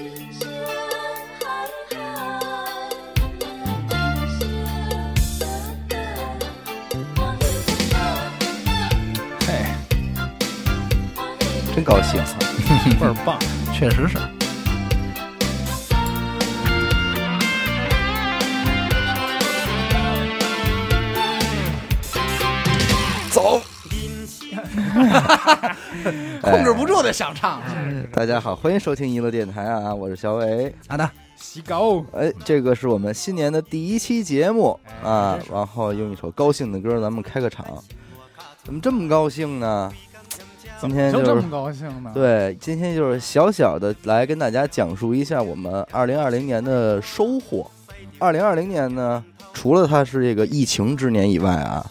嘿，真高兴啊！倍儿棒，确实是。控制不住的想唱啊！大家好，欢迎收听娱乐电台啊，我是小伟。好的，洗狗，哎，这个是我们新年的第一期节目啊，然后用一首高兴的歌，咱们开个场。怎么这么高兴呢？今天就是就这么高兴呢？，对，今天就是小小的来跟大家讲述一下我们二零二零年的收获。二零二零年呢，除了它是这个疫情之年以外啊，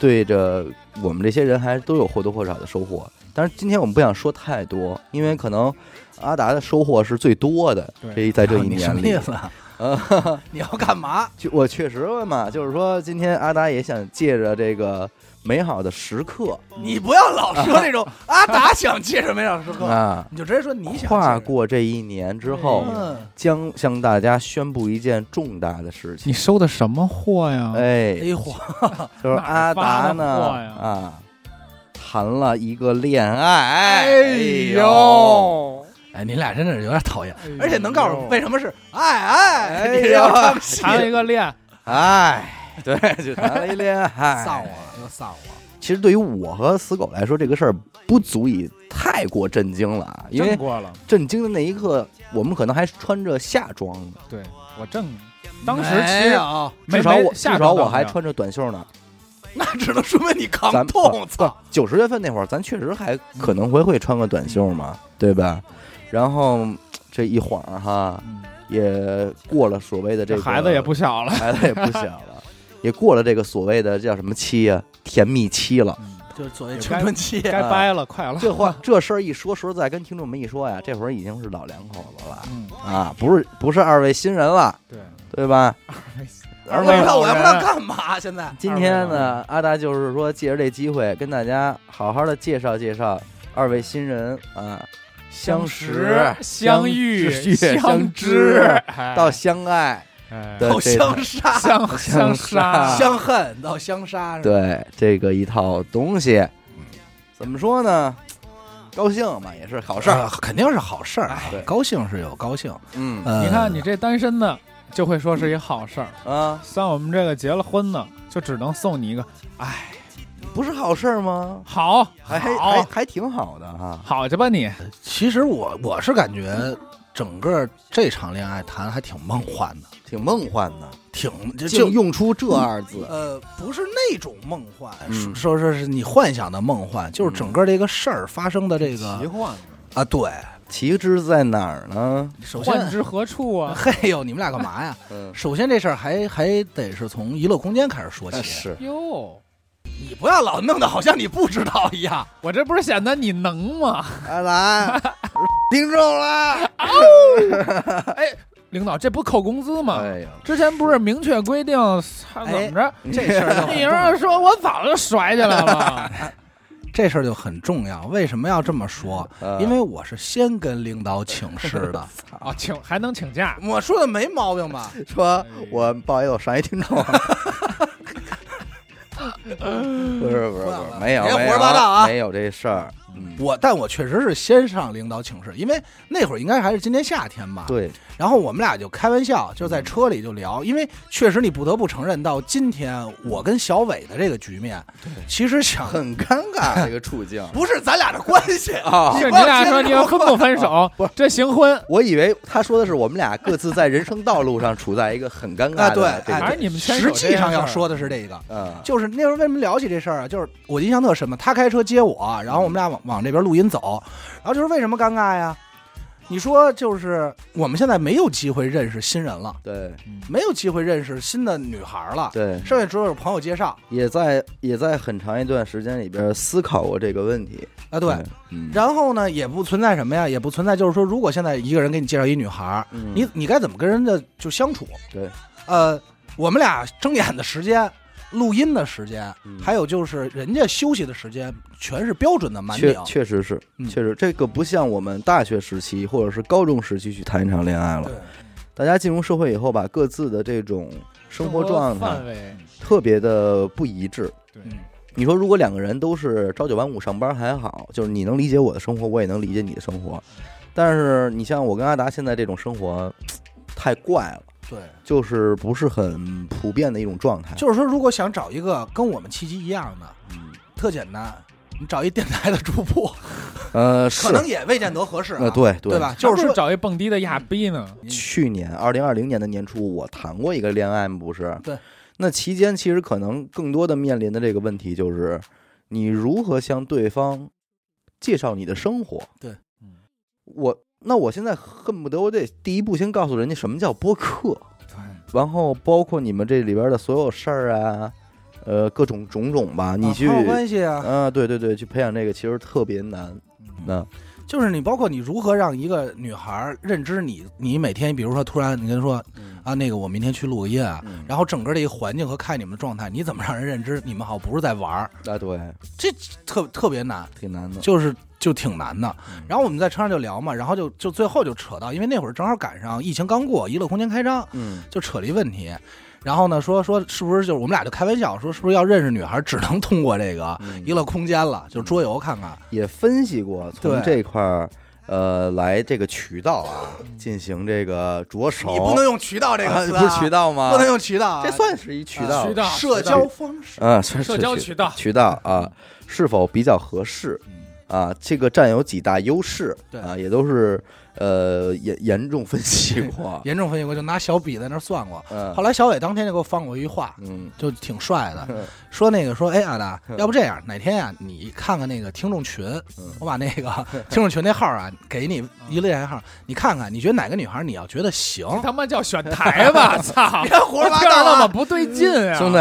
对着我们这些人还都有或多或少的收获。但是今天我们不想说太多，因为可能阿达的收获是最多的，对这一在这一年里啊？啊。你要干嘛？就我确实问嘛，就是说今天阿达也想借着这个美好的时刻。你不要老说那种阿达想借着美好时刻，啊，你就直接说你想跨。过这一年之后，嗯，将向大家宣布一件重大的事情。你收的什么货呀？哎哎，呦嚯，就是阿达哪呢发的货呀？啊，谈了一个恋爱。哎呦，哎，你俩真的是有点讨厌，而且能告诉我为什么是哎哎，哎你要唱戏，谈了一个恋，哎，对，就谈了一恋爱。丧我，又丧我。其实对于我和死狗来说，这个事儿不足以太过震惊了啊，因为震惊的那一刻，我们可能还穿着夏装呢。对我正，当时没其实有，没至少我至少我还穿着短袖呢。那只能说明你扛咱痛，操！九十月份那会儿，咱确实还可能会会穿个短袖嘛，对吧？然后这一晃哈，嗯也过了所谓的这个这孩子也不小了。孩子也不小了，也过了这个所谓的叫什么期啊、甜蜜期了。嗯就是所谓青春期，该掰了，快了。这话 这事儿一说，说实在跟听众们一说呀，这会儿已经是老两口子了嗯，啊，不是不是二位新人了，对，对吧？二我也不知道我也不知道干嘛。现在今天呢，阿达就是说借着这机会跟大家好好的介绍介绍二位新人啊，相识、相遇、相知到相爱哎到相杀、相相相杀，相恨到相杀，对这个一套东西，怎么说呢？高兴嘛，也是好事儿。呃肯定是好事儿。高兴是有高兴，嗯呃你看你这单身的，就会说是一好事儿。啊，像我们这个结了婚的，就只能送你一个，哎，不是好事儿吗？好，还还还，还挺好的哈。好去吧你。其实我我是感觉整个这场恋爱谈还挺梦幻的，挺梦幻的，挺就就用出这二字。呃不是那种梦幻，嗯说说是你幻想的梦幻，就是整个这个事儿发生的这个奇幻，啊，对，旗帜在哪儿呢？首幻先。之何处啊？嘿呦，你们俩干嘛呀？嗯，首先这事儿还还得是从娱乐空间开始说起。是哟，你不要老弄得好像你不知道一样。我这不是显得你能吗？来 来，听众了。领导，这不扣工资吗？哎呀，之前不是明确规定，他怎么着？这事儿你重要说我早就甩起来了，这事儿就很重要。为什么要这么说？呃因为我是先跟领导请示的。啊，请还能请假？我说的没毛病吧？说我不好意思，我上一听众。不是不是不是，没有没有说八道啊没有这事儿。嗯，我但我确实是先上领导请示，因为那会儿应该还是今年夏天吧。。对，然后我们俩就开玩笑，就在车里就聊，因为确实你不得不承认，到今天我跟小伟的这个局面，其实想 很尴尬这个处境 不是咱俩的关系 啊。你俩说你着们分不分手？不是这行婚，我以为他说的是我们俩各自在人生道路上处在一个很尴尬啊，对的，这哎反正，你们实际上要说的是这个，嗯，就是那时候为什么聊起这事儿啊？就是我印象特深嘛，他开车接我，然后我们俩往往这边录音走，然后就是为什么尴尬呀？你说就是我们现在没有机会认识新人了，对没有机会认识新的女孩了，对，剩下只有朋友介绍也在也在很长一段时间里边思考过这个问题。啊，对。嗯，然后呢，也不存在什么呀，也不存在就是说，如果现在一个人给你介绍一女孩，嗯你你该怎么跟人家就相处？对，呃，我们俩睁眼的时间录音的时间，嗯还有就是人家休息的时间，全是标准的满确。确实是，嗯确实这个不像我们大学时期或者是高中时期去谈一场恋爱了。大家进入社会以后吧，各自的这种生活状态，特别的不一致。你说如果两个人都是朝九晚五上班还好，就是你能理解我的生活，我也能理解你的生活。但是你像我跟阿达现在这种生活，太怪了，对，就是不是很普遍的一种状态。就是说，如果想找一个跟我们契机一样的，嗯特简单，你找一电台的主播，呃，可能也未见得合适啊，呃，对对对吧？就就是说，找一蹦迪的亚逼呢，去年二零二零年的年初，我谈过一个恋爱，不是？对。那期间其实可能更多的面临的这个问题就是，你如何向对方介绍你的生活？对，嗯，我那我现在恨不得我得第一步先告诉人家什么叫播客，对，然后包括你们这里边的所有事儿啊，呃，各种种种吧，你去啊关系啊，啊，对对对，去培养这个其实特别难。嗯那就是你包括你如何让一个女孩认知你，你每天比如说突然你跟她说啊，那个我明天去录个音啊，嗯然后整个的一个环境和看你们的状态，你怎么让人认知你们好像不是在玩儿？啊，对，这特特别难，挺难的。就是就挺难的嗯。然后我们在车上就聊嘛，然后就就最后就扯到，因为那会儿正好赶上疫情刚过，娱乐空间开张，嗯就扯了一问题。然后呢，说说是不是就是我们俩就开玩笑说，是不是要认识女孩只能通过这个嗯娱乐空间了，就是桌游看看。也分析过从这块儿，呃，来这个渠道啊，进行这个着手。你不能用渠道这个词、啊，不是渠道吗？不能用渠道啊，这算是一渠道，渠道社交方式。啊，算是社交渠渠道，渠道啊，是否比较合适啊？这个占有几大优势对啊，也都是呃严严重分析 过。严重分析过，就拿小笔在那儿算过。嗯后来小伟当天就给我放过一句话，嗯就挺帅的，嗯说那个说，哎，阿达，嗯要不这样，哪天呀、你看看那个听众群，嗯我把那个听众群那号啊给你一个电号，你看看，你觉得哪个女孩你要觉得行，他妈叫选台吧，操！别胡说八道啊！那么不对劲啊，兄弟，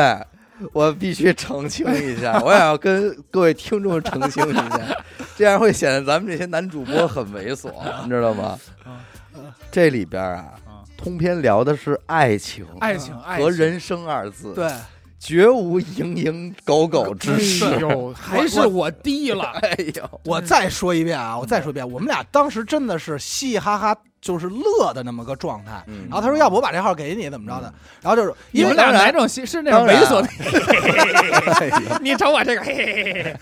我必须澄清一下，我也要跟各位听众澄清一下，这样会显得咱们这些男主播很猥琐，你知道吗嗯？这里边啊，啊，通篇聊的是爱情爱情和人生二字，，对，绝无蝇营狗苟之事。哎呦，还是我低了，哎呦，我再说一遍啊，我再说一遍，我们俩当时真的是嘻嘻哈哈，就是乐的那么个状态。嗯然后他说：“要不我把这号给你，怎么着的？”然后就是你们俩哪种是是那种猥琐的？你瞅我这个，嘿嘿嘿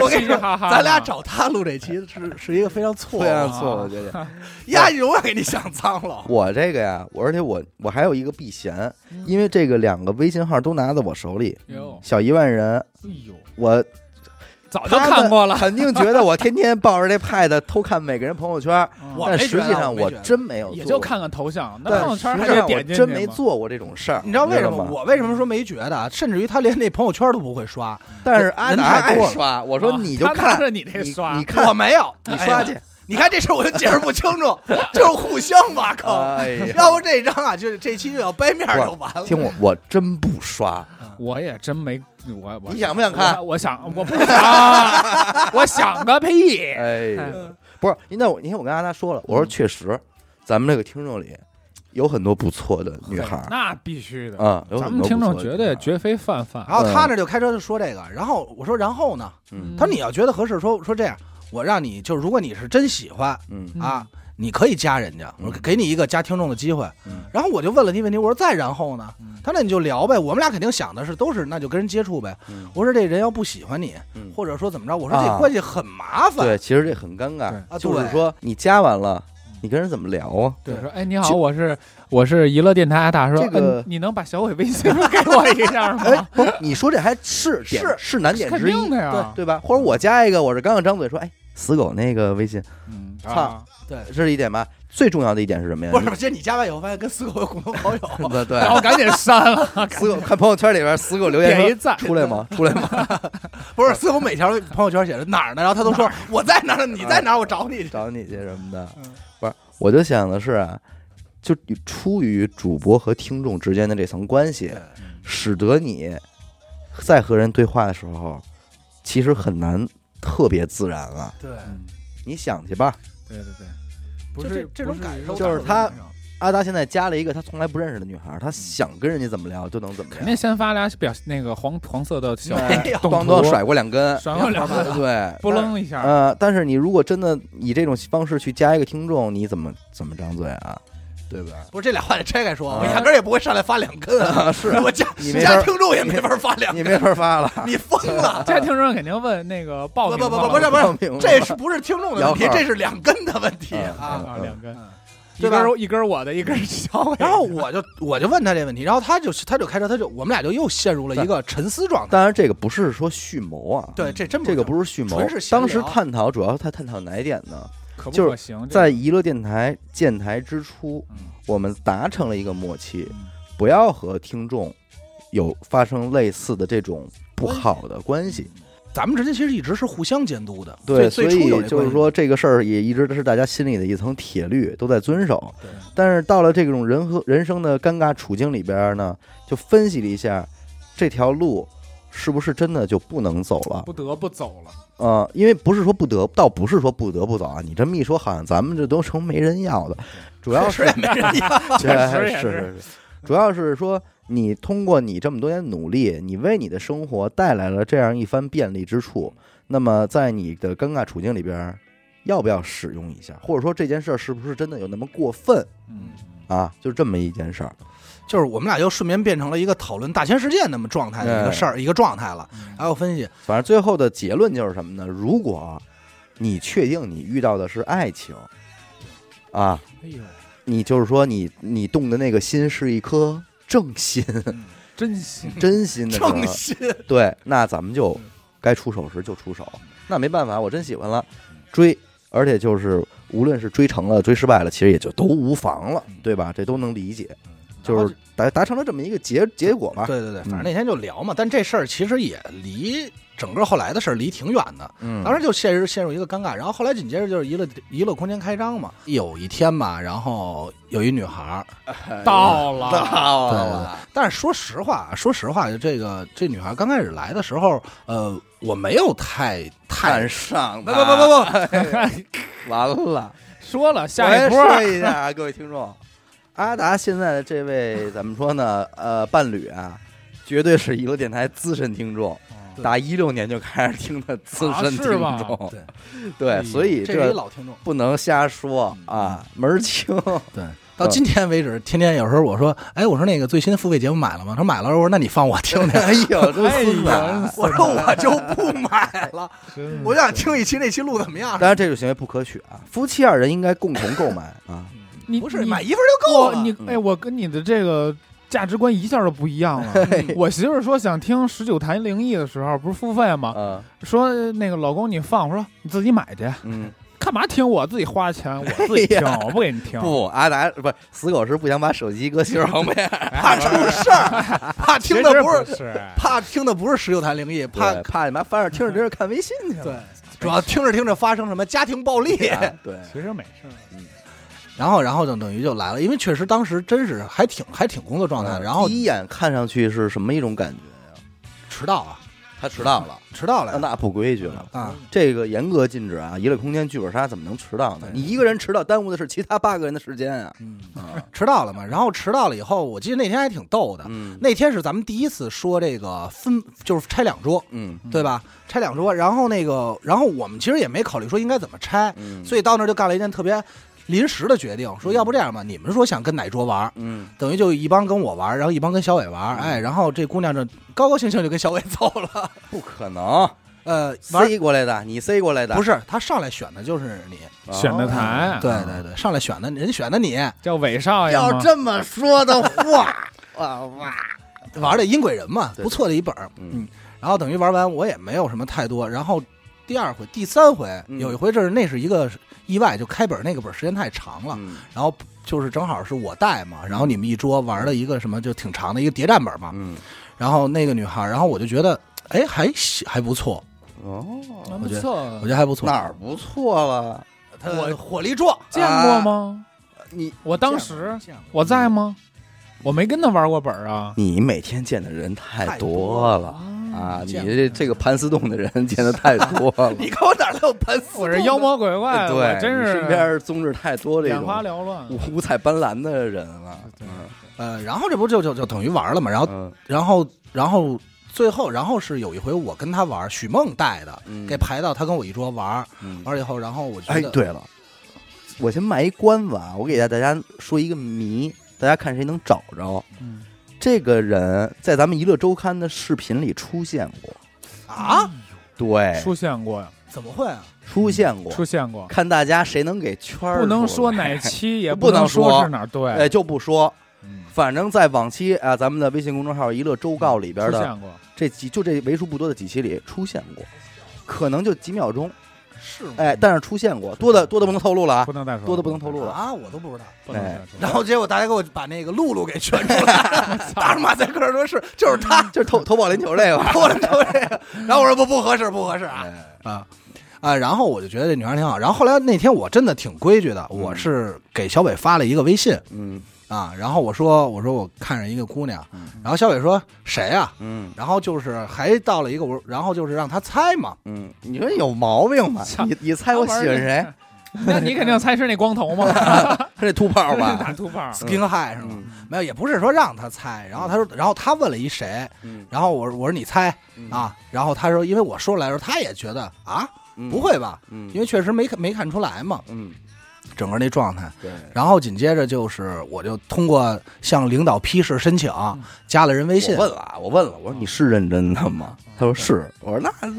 我跟 你说。咱俩找他录这期是是一个非常错误非，常错，我觉得。呀，永远给你想脏了。我这个呀，我而且我我还有一个避嫌，因为这个两个微信号都拿在我手里，小一万人，哎呦，我早就看过了。肯定觉得我天天抱着这 pad 偷看每个人朋友圈，但我没觉实际上我真没有做，也就看看头像，那但朋友圈还实际上我得点进去真没做过这种事儿，你知道为什么？吗？我为什么说没觉得？啊甚至于他连那朋友圈都不会刷，但是阿人达太多了爱刷，我说啊你就看，着你这刷，你看我没有，你刷去哎。你看这事儿我就解释不清楚，就是互相挖坑。哎，要不这张啊，就是这期就要掰面就完了。听我，我真不刷，我也真没，我我你想不想看？我我想，我不想，我想个屁！哎，不是，那我你看我跟阿达说了，我说确实，咱们这个听众里有很多不错的女孩那必须的，啊，咱们听众绝对绝非泛泛。然后他那就开车就说这个，然后我说然后呢？嗯。他说你要觉得合适，说说这样，我让你就是如果你是真喜欢嗯。嗯。啊，你可以加人家，我说给你一个加听众的机会。嗯。然后我就问了你问题，我说再然后呢？嗯。他说那你就聊呗，我们俩肯定想的是都是那就跟人接触呗。嗯。我说这人要不喜欢你，嗯，或者说怎么着，我说啊。这关系很麻烦。对，其实这很尴尬。就是说你加完了，你跟人怎么聊啊？对，说哎，你好，我是我是娱乐电台阿大，说这个嗯你能把小伟微信给我一下哎吗？，不，你说这还是点是是难点肯之一。定，的呀，对吧？或者我加一个，我是刚刚张嘴说，哎，死狗那个微信，嗯，操啊对，这是一点吧。最重要的一点是什么呀？不是，不是，你加完以后发现跟死狗有共同好友，对对，然后赶紧删了，死狗看朋友圈里边，死狗留言说点一赞，出来吗？出来吗？不是死狗每条朋友圈写着哪儿呢，然后他都说我在哪儿呢，你在哪儿，我找你去。找你去什么的嗯，不是？我就想的是啊，就出于主播和听众之间的这层关系，使得你在和人对话的时候，其实很难特别自然了。对，嗯你想去吧，对对对，不就是这这种感受就是他阿达现在加了一个他从来不认识的女孩，他想跟人家怎么聊就能怎么聊肯定，先发俩表那个黄黄色的小动咣咣甩过两根，甩过两根对，不楞一下，呃，但是你如果真的以这种方式去加一个听众，你怎么怎么张嘴啊？对吧？不是这俩话得拆开说，啊我压根儿也不会上来发两根啊，是 我加你没法加听众也没法发两根，你没法发了，你疯了。家听众肯定问那个报不不不不不是不是这是不是听众的问题？这是两根的问题嗯啊！啊，两根，一根一根我的，一根小伟。然后我就我就问他这问题，然后他就他就开车，他就我们俩就又陷入了一个沉思状态。当然，这个不是说蓄谋啊，对，这真这个不不是蓄谋。当时探讨主要他探讨哪一点呢？可不就是可行？在娱乐电台建台之初，嗯我们达成了一个默契，嗯不要和听众有发生类似的这种不好的关系。咱们之间其实一直是互相监督的。对，所以就是说这个事儿也一直都是大家心里的一层铁律，都在遵守。但是到了这种人和人生的尴尬处境里边呢，就分析了一下这条路是不是真的就不能走了。不得不走了。呃，因为不是说不得，倒不是说不得不走啊。你这么一说，好像咱们这都成没人要的，主要是没人要。确实是是主要是说你通过你这么多年努力，你为你的生活带来了这样一番便利之处。那么在你的尴尬处境里边，要不要使用一下？或者说这件事儿是不是真的有那么过分嗯，啊？就这么一件事儿。就是我们俩就顺便变成了一个讨论大千世界那么状态的一个事儿、一个状态了。嗯然后分析，反正最后的结论就是什么呢？如果你确定你遇到的是爱情，啊，哎呦，你就是说你你动的那个心是一颗正心、真心真心的正心对，那咱们就该出手时就出手。那没办法，我真喜欢了，追，而且就是无论是追成了、追失败了，其实也就都无妨了，对吧？这都能理解，就是达达成了这么一个结结果吧。对对对，嗯反正那天就聊嘛。但这事儿其实也离整个后来的事儿离挺远的。嗯，当时就陷入陷入一个尴尬，然后后来紧接着就是娱乐娱乐空间开张嘛。有一天吧，然后有一女孩儿，到了，到了，但是说实话，说实话，这个这女孩刚开始来的时候，呃，我没有太太看上不不不不不，完了。说了下一波。说一下啊，各位听众，阿达现在的这位怎么说呢？呃，伴侣啊，绝对是娱乐电台资深听众，对打一六年就开始听的资深听吗众，对，对，哎所以这老听众。不能瞎说啊，门儿清。对，到今天为止，天天有时候我说，哎，我说那个最新付费节目买了吗？他说买了，我说那你放我听听。哎呦，真哎孙子我说我就不买了，我就想听一期那期录怎么样。当然，这种行为不可取啊！夫妻二人应该共同购买啊。你你不是买一份就够了。你哎，我跟你的这个价值观一下就不一样了。我媳妇儿说想听十九谈灵异的时候，不是付费吗？啊，说那个老公你放，我说你自己买去，嗯，干嘛听我自己花钱，我自己听 哎，我不给你听。不，阿达不是死狗是不想把手机搁媳妇旁边，怕出事儿，怕听的不是怕听的不是十九谈灵异，怕怕怕你妈翻着听着听着看微信去了。对，主要听着听着发生什么家庭暴力，啊对，其实没事儿。然后然后就等于就来了，因为确实当时真是还挺还挺工作状态的，然后第一眼看上去是什么一种感觉呀？迟到啊，他迟到了，迟到了那那不规矩了。啊，这个严格禁止啊！娱乐空间剧本杀怎么能迟到呢？你一个人迟到，耽误的是其他八个人的时间啊！迟到了嘛，然后迟到了以后，我记得那天还挺逗的，嗯那天是咱们第一次说这个分，就是拆两桌，嗯对吧？拆两桌，然后那个，然后我们其实也没考虑说应该怎么拆，嗯，所以到那儿就干了一件特别临时的决定，说要不这样吧，你们说想跟哪桌玩，嗯，等于就一帮跟我玩，然后一帮跟小伟玩，嗯。哎，然后这姑娘这高高兴兴就跟小伟走了，不可能。呃，玩塞过来的，你塞过来的，不是他上来选的就是你，哦。选的台对对对，上来选的人选的你，叫韦少爷吗？要这么说的话，哇。哇，玩的音轨人嘛，不错的一本嗯，然后等于玩完我也没有什么太多，然后第二回、第三回嗯。有一回这是那是一个意外，就开本那个本时间太长了，嗯。然后就是正好是我带嘛，然后你们一桌玩了一个什么就挺长的一个谍战本嘛，嗯，然后那个女孩，然后我就觉得哎还行还不错，哦，那我觉得不错我觉得还不错，哪儿不错了？她我火力壮，见过吗？你我当时我在吗？我没跟他玩过本啊。你每天见的人太多了啊！你这这个盘丝洞的人见的太多了，你看我哪儿都有盘丝洞的，我这妖魔鬼怪，我对，真是身边宗旨太多这眼花种缭乱。五五彩斑斓的人了。嗯呃，然后这不就就就等于玩了嘛，然后嗯然后然后最后然后是有一回我跟他玩，许梦带的，嗯给排到他跟我一桌玩，嗯，玩了以后，然后我觉哎，对了，我先卖一关子啊，我给大家说一个谜，大家看谁能找着。嗯这个人在咱们娱乐周刊的视频里出现过，啊，对，出现过呀，怎么会啊？出现过，出现过，看大家谁能给圈儿不能说哪期，也不能能说是哪儿，对，哎，就不说，嗯。反正在往期啊，咱们的微信公众号“娱乐周告”里边的出现过，这几，就这为数不多的几期里出现过，可能就几秒钟，是吗？哎，但是出现过，多的多的不能透露了啊不，能再说，多的不能透露了。啊，我都不知道。不能再哎说。然后结果大家给我把那个露露给圈出来，打着马赛克说是就是他，就是投 投保龄球这个，我就说这个，然后我说不不合适不合适啊哎啊啊！然后我就觉得这女孩挺好。然后后来那天我真的挺规矩的，嗯我是给小伟发了一个微信嗯啊，然后我说我说我看上一个姑娘，嗯然后小伟说谁啊？嗯然后就是还到了一个我，然后就是让他猜嘛，嗯，你说有毛病吧？你你猜我喜欢谁？？那你肯定猜是那光头嘛，是那秃炮吧？大秃炮。skin high 是吗？嗯没有，也不是说让他猜，然后他说，然后他问了一谁，嗯然后我我说你猜嗯啊，然后他说，因为我说出来的时候，他也觉得啊嗯不会吧，嗯，因为确实没看没看出来嘛，嗯整个那状态。对，然后紧接着就是，我就通过向领导批示申请，加了人微信我。问了啊，我问了，我说你是认真的吗？他说是，我说那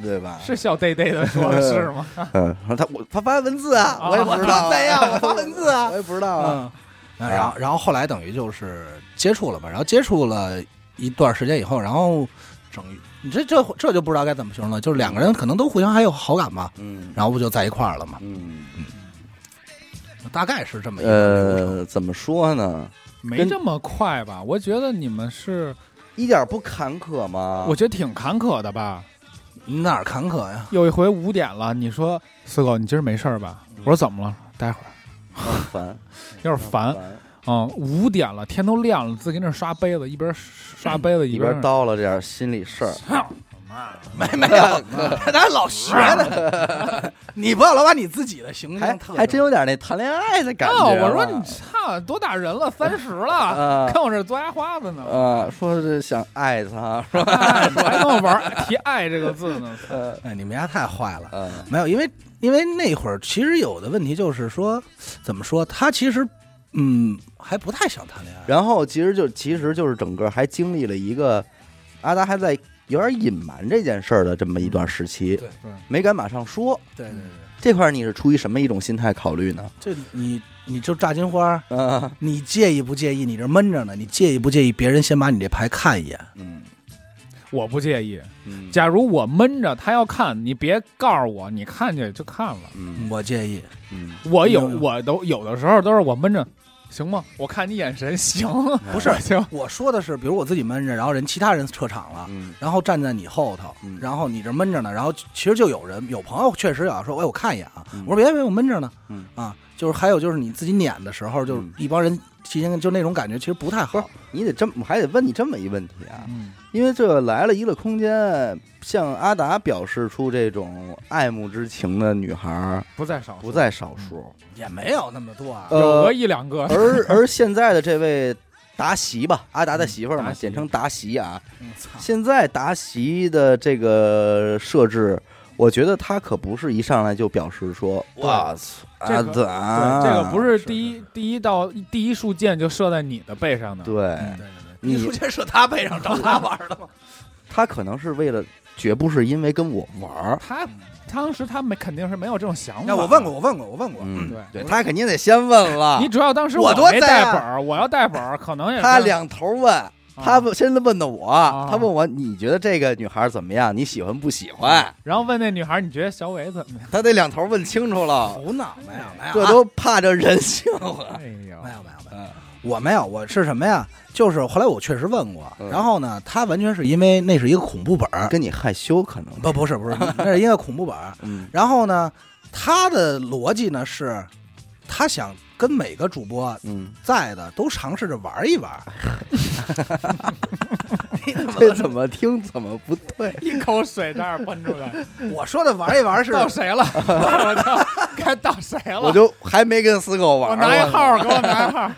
对吧？是笑嘚嘚的说的 是吗？嗯，然后他我他发文字啊，啊我也不知道样？我发文字啊 我。也不知道啊。嗯，然后然后后来等于就是接触了嘛，然后接触了一段时间以后，然后整你这这这就不知道该怎么形容了，就是两个人可能都互相还有好感吧，嗯然后不就在一块儿了嘛，嗯嗯，大概是这么一个流程。呃，怎么说呢？没这么快吧？我觉得你们是，一点不坎坷吗？我觉得挺坎坷的吧。哪儿坎坷呀？有一回五点了，你说四狗，你今儿没事儿吧？我说怎么了？待会儿很烦，有点烦。嗯，五点了，天都亮了，自己跟那刷杯子，一边刷杯子一边边叨了这点心里事儿。没没有 他还老学呢。你不要老把你自己的形象特还真有点那谈恋爱的感觉。我说你操，多大人了，三十了，啊看我这嘬牙花子呢，啊，说是想爱他，是吧？哎还跟我玩提“爱”这个字呢。呃哎，你们家太坏了。呃，没有，因为因为那会儿其实有的问题就是说，怎么说，他其实嗯还不太想谈恋爱。然后其实就其实就是整个还经历了一个阿达还在有点隐瞒这件事儿的这么一段时期，对对没敢马上说。对对对，这块儿你是出于什么一种心态考虑呢？这你你就炸金花，啊，你介意不介意？你这闷着呢，你介意不介意别人先把你这牌看一眼？嗯我不介意。嗯假如我闷着，他要看，你别告诉我，你看见就看了。嗯我介意。嗯我有，嗯我都有的时候都是我闷着，行吗？我看你眼神，行，不是 行。我说的是，比如我自己闷着，然后人其他人撤场了，嗯。然后站在你后头嗯，然后你这闷着呢，然后其实就有人有朋友确实要说，哎，我看一眼啊，嗯。我说别别，我闷着呢，嗯。啊，就是还有就是你自己撵的时候，就是嗯一帮人提前就那种感觉，其实不太好。你得这么，我还得问你这么一问题啊，嗯，因为这来了一个空间，向阿达表示出这种爱慕之情的女孩儿不在少数，不在少数，也没有那么多啊。有一两个。而而现在的这位达喜吧，阿达的媳妇儿嘛，简称达喜啊。嗯现在达喜的这个设置，我觉得他可不是一上来就表示说，对哇操，阿这个不是是第一第一道第一束箭就射在你的背上的。对对对对，你艺术界射他背上找他玩的吗。他可能是为了，绝不是因为跟我玩儿。他当时他没肯定是没有这种想法。那我问过，，我问过，我问过。嗯，对对他肯定得先问了你，主要当时我多没带本儿，我要带本儿，可能也是他两头问。他问先问的我，啊他问我你觉得这个女孩怎么样？你喜欢不喜欢？然后问那女孩，你觉得小伟怎么样？他得两头问清楚了，胡闹没有没有啊，这都怕这人性了。没，有没有没有。嗯 我没有，我是什么呀？就是后来我确实问过，嗯然后呢，他完全是因为那是一个恐怖本儿，跟你害羞可能不不是不是，那是一个恐怖本然后呢，他的逻辑呢是，他想跟每个主播嗯，在的都尝试着玩一玩。这怎么听怎么不对？一口水这儿喷出来，我说的玩一玩是到谁了？我操，该到谁了？我就还没跟死狗玩我，拿一号，给我拿一号，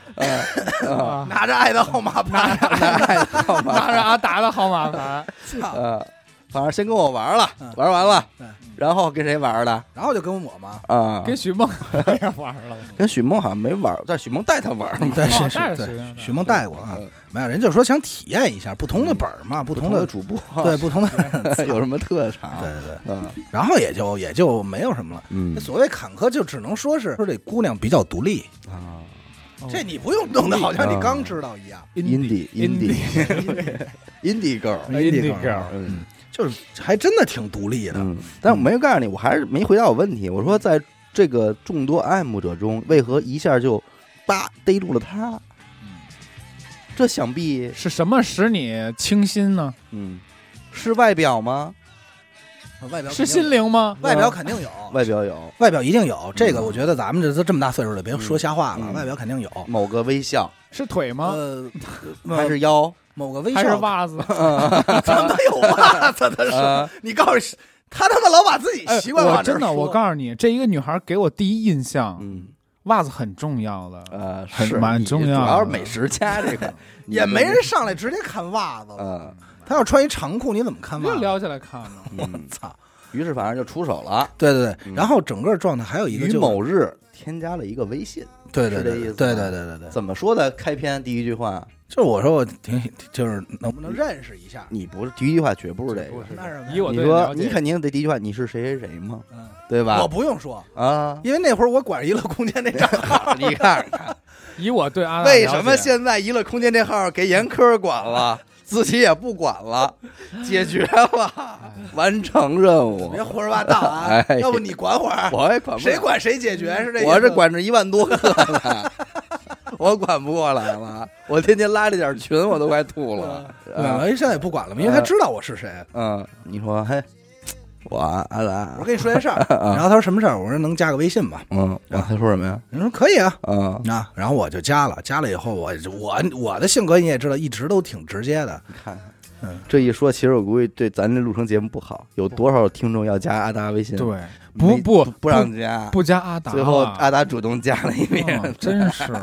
拿着爱的号码牌，拿着爱的号码，拿着阿达的号码牌，操呃，反正先跟我玩了嗯，玩完了嗯，然后跟谁玩的？然后就跟我嘛，啊？跟许梦也玩了。跟许梦好像没玩，但许梦带他玩嘛。是是，许梦带过啊。嗯，没有人就说想体验一下不同的本儿嘛，不不同的主播，对不同的，有什么特长？对对对，嗯。然后也就也就没有什么了。嗯。所谓坎坷，就只能说是说这姑娘比较独立，啊。这你不用弄得好像你刚知道一样，，indie。Indie indie girl，Indie girl 嗯就是还真的挺独立的。嗯，但我没告诉你，我还是没回答我问题。我说，在这个众多爱慕者中，为何一下就叭逮住了他？这想必是什么使你倾心呢？嗯，是外表吗？外表是心，灵吗？外表肯定有，外表有外表一定有。这个我觉得咱们这都这么大岁数了，别说瞎话了，嗯外表肯定有。某个微笑，是腿吗？呃，还是腰？某个微还是笑，袜子？他妈有袜子的是，你告诉他他妈老把自己哎习惯往这儿我真的，我告诉你，这一个女孩给我第一印象，嗯袜子很重要的。呃，是蛮重要的主要是美食家这个也没人上来直接看袜子了。嗯他要穿一长裤，你怎么看袜子？又撩起来看呢。嗯，操！于是反正就出手了。对对对，嗯然后整个状态还有一个于就是某日添加了一个微信，对对是这意思对对对对对怎么说的？开篇第一句话，就是我说我挺就是能不能认识一下？你不是第一句话，绝不是这个。那是以我你说了解你肯定得第一句话，你是谁谁谁吗？嗯，对吧？我不用说，啊，因为那会儿我管娱乐空间那账号，你看看，以我对阿达为什么现在娱乐空间这号给严科管了，自己也不管了，解决了，完成任务别。胡说八道啊哎！要不你管会儿，我也管不谁？管谁解决是这？我这管着一万多个呢，我管不过来了。我天天拉这点群，我都快吐了。对，我现在也不管了，因为他知道我是谁。嗯，你说，嘿，我阿达我，跟你说件事儿，然后他说什么事儿？我说能加个微信吗？嗯，然后他说什么呀？人说可以啊。嗯，啊，然后我就加了，加了以后我我我的性格你也知道，一直都挺直接的。你看看嗯，这一说，其实我估计对咱这录成节目不好，有多少听众要加阿达微信？对，不不不让加，不加阿达，最后阿达主动加了一遍嗯，真是，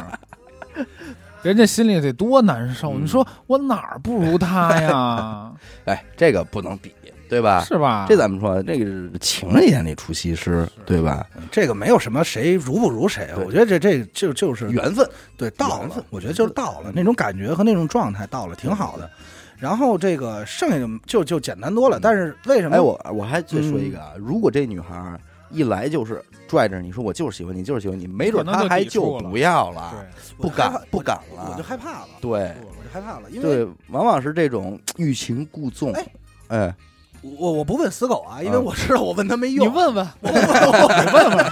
人家心里得多难受。嗯你说我哪儿不如他呀？哎，这个不能比，对吧？是吧？这怎么说？这个情人眼里出西施，对吧？这个没有什么谁如不如谁，我觉得这这就就是缘分，对到了，我觉得就是到了那种感觉和那种状态到了，挺好的。然后这个剩下的就就简单多了，但是为什么？哎，我我还再说一个啊，如果这女孩儿一来就是拽着你说我就是喜欢你，就是喜欢你，没准可能就她还就不要了，不敢不敢了我就。害怕了，对我就害怕了，因为对，往往是这种欲擒故纵哎。哎，我我不问死狗啊，因为嗯我知道我问他没用你用。问问，我问问，你问问，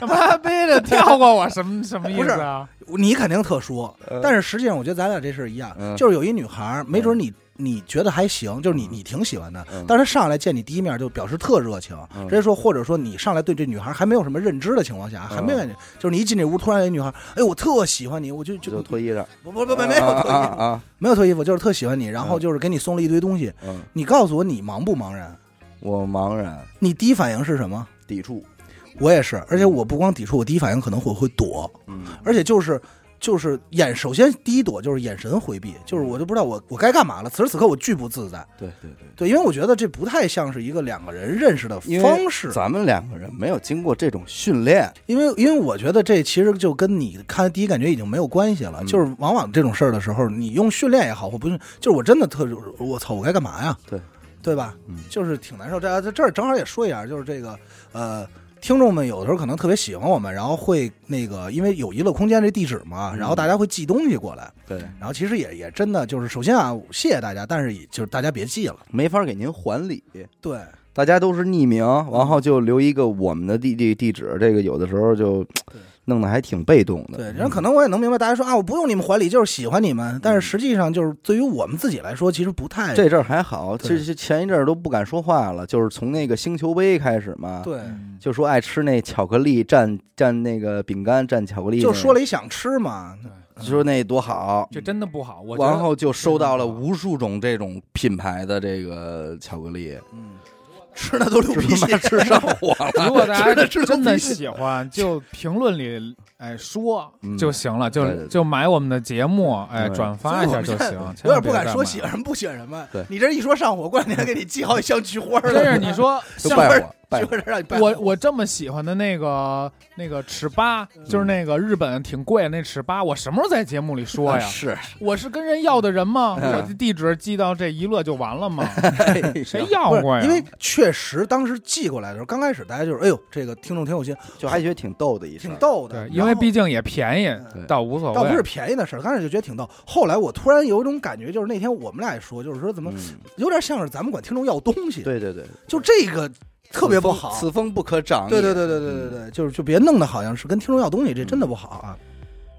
干嘛背着跳过我？什么什么意思啊？你肯定特说，呃但是实际上我觉得咱俩这事儿一样，嗯就是有一女孩儿，没准你你觉得还行，就是你你挺喜欢的，嗯。但是她上来见你第一面就表示特热情，嗯。直接说，或者说你上来对这女孩还没有什么认知的情况下，还没有，就是你一进这屋，突然有一女孩，哎，我特喜欢你，我就就就脱衣裳，不不不没有脱衣服，啊啊，没有脱衣服，就是特喜欢你，然后嗯。就是给你送了一堆东西，嗯，你告诉我你茫不茫然？我茫然。你第一反应是什么？抵触，我也是，而且我不光抵触，我第一反应可能会会躲，嗯，而且就是就是眼，首先第一躲就是眼神回避，就是我就不知道我我该干嘛了。此时此刻我巨不自在，对对对。对，因为我觉得这不太像是一个两个人认识的因为方式，咱们两个人没有经过这种训练，因为因为我觉得这其实就跟你看第一感觉已经没有关系了，嗯就是往往这种事儿的时候，你用训练也好或不用，就是我真的特我操，我该干嘛呀？对对吧？嗯就是挺难受。这这这儿正好也说一下，就是这个呃。听众们有的时候可能特别喜欢我们，然后会那个，因为有娱乐空间这地址嘛，嗯。然后大家会寄东西过来，对，然后其实也也真的就是，首先啊，谢谢大家，但是也就是大家别寄了，没法给您还礼，对，大家都是匿名，然后就留一个我们的地地地址，这个有的时候就弄得还挺被动的。对，人可能我也能明白，大家说啊，我不用你们怀里，就是喜欢你们。但是实际上，就是对于我们自己来说，其实不太这阵儿还好，对其实前一阵儿都不敢说话了，就是从那个星球杯开始嘛，对，嗯就说爱吃那巧克力蘸蘸那个饼干蘸巧克力那个，就说了一想吃嘛。就说那多好，这真的不好。我然后就收到了无数种这种品牌的这个巧克力，嗯，吃的都流鼻血。吃上火了。如果大家真的喜欢，就评论里哎说嗯就行了，就就买我们的节目，哎转发一下就行。有点不敢说喜喜欢什么不喜欢什么。对你这一说上火，过两天给你寄好几箱菊花真了。是你说 像我我这么喜欢的那个那个尺八，就是那个日本挺贵的那尺八，我什么时候在节目里说呀？啊是，我是跟人要的人吗？嗯我的地址寄到这一乐就完了吗？谁谁不是要过呀？因为确实当时寄过来的时候，刚开始大家就是，哎呦，这个听众挺有心，就还觉得挺逗的一事儿，挺逗的。对，因为然后毕竟也便宜对，倒无所谓。倒不是便宜的事儿，刚开始就觉得挺逗。后来我突然有一种感觉，就是那天我们俩也说，就是说怎么嗯，有点像是咱们管听众要东西，对对对，就这个特别不好。此风不可长。对对对对对对对，就是就别弄得好像是跟听众要东西，这真的不好啊。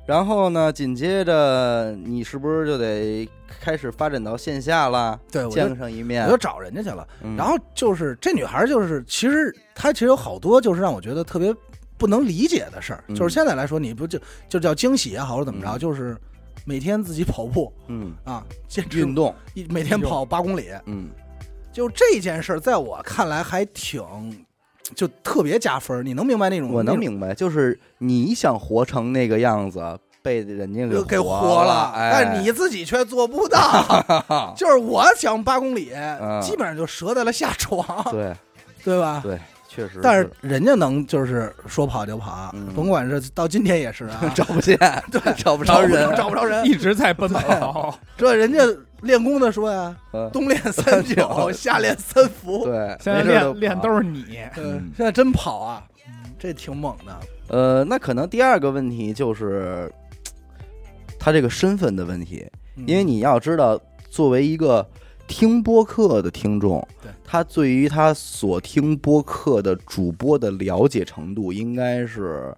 然后呢，紧接着你是不是就得开始发展到线下了？对，我见上一面我就，找人家去了。嗯然后就是这女孩，就是其实她其实有好多就是让我觉得特别不能理解的事儿。嗯就是现在来说，你不就就叫惊喜也好，或者怎么着，嗯就是每天自己跑步嗯，啊，坚持运动，一每天跑八公里，嗯，就这件事儿，在我看来还挺就特别加分。你能明白那种？我能明白，就是你想活成那个样子，被人家给给活活了，哎，但是你自己却做不到。就是我想八公里，嗯基本上就折在了下床，对对吧？对，确实，但是人家能就是说跑就跑，嗯甭管是到今天也是啊，找不见，对，找不着人，找不着人。一直在奔跑。这人家练功的说呀，嗯冬练三九，夏练三伏。对，现在练练都是你，现在真跑啊，这挺猛的。呃，那可能第二个问题就是他这个身份的问题，嗯因为你要知道，作为一个听播客的听众对，他对于他所听播客的主播的了解程度，应该是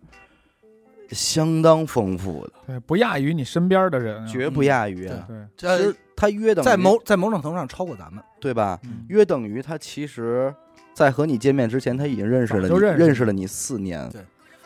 相当丰富的，对，不亚于你身边的人啊。绝不亚于啊。对，其实他约等于在某在某种程度上超过咱们。对吧？嗯约等于他其实，在和你见面之前，他已经认识了你，认识认识了你四年，对，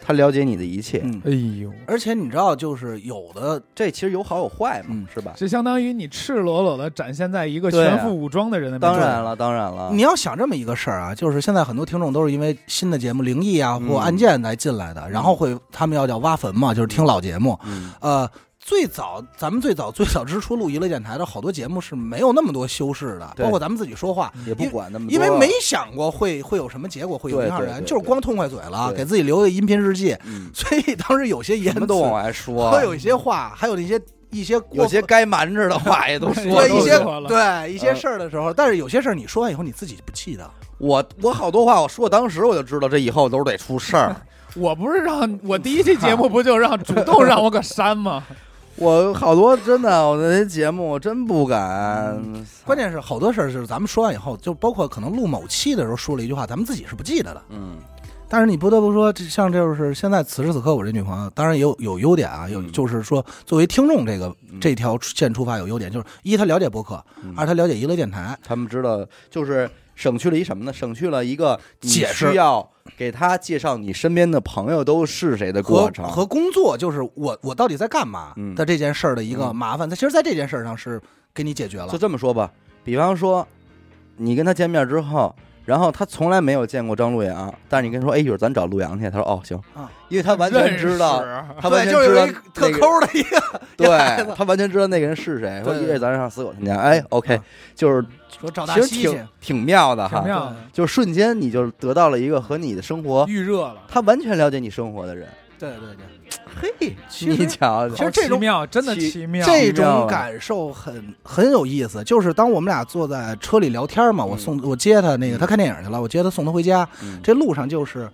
他了解你的一切。嗯，哎呦，而且你知道，就是有的这其实有好有坏嘛，嗯是吧？这相当于你赤裸裸的展现在一个对啊全副武装的人的面前。当然了，当然了，你要想这么一个事儿啊，就是现在很多听众都是因为新的节目灵异啊嗯或案件来进来的，然后会他们要叫挖坟嘛，就是听老节目。嗯，呃，最早咱们最早最早之初录娱乐电台的好多节目是没有那么多修饰的，包括咱们自己说话，也不管那么多，因为没想过会会有什么结果，会有影响人，就是光痛快嘴了，给自己留个音频日记。嗯，所以当时有些言都往外说，会有一些话，还有那些一些有些该瞒着的话也都说了对一些对一些嗯事儿的时候，但是有些事儿你说完以后你自己不记得。我我好多话我说，当时我就知道这以后都是得出事儿。我不是让我第一期节目不就让主动让我给删吗？我好多真的，我那些节目我真不敢。关键是好多事儿是咱们说完以后，就包括可能录某期的时候说了一句话，咱们自己是不记得的。嗯但是你不得不说，这像就是现在此时此刻我这女朋友，当然也有有优点啊，有嗯就是说作为听众这个嗯这条线出发有优点，就是一她了解播客，嗯二她了解娱乐电台，他们知道，就是省去了一什么呢？省去了一个解释需要给他介绍你身边的朋友都是谁的和过程。和工作就是我我到底在干嘛嗯的这件事儿的一个嗯麻烦。他其实，在这件事儿上是给你解决了就。这么说吧，比方说，你跟他见面之后，然后他从来没有见过张路阳，但是你跟他说，哎，一会儿咱找陆阳去，他说哦行。啊，因为他完全知道，他完，全知道就有一特抠的一个对 他完全知道那个人是谁。说对一会儿咱上死狗他家，哎，OK，啊就是说找大其实西。挺，挺妙的哈，挺妙的，就是瞬间你就得到了一个和你的生活，预热了。他完全了解你生活的人。对对对。嘿，你瞧瞧，其实这种奇妙真的奇奇妙。这种感受很很有意思，就是当我们俩坐在车里聊天嘛，我嗯。送我接他那个，嗯。他看电影去了，我接他送他回家，嗯。这路上就是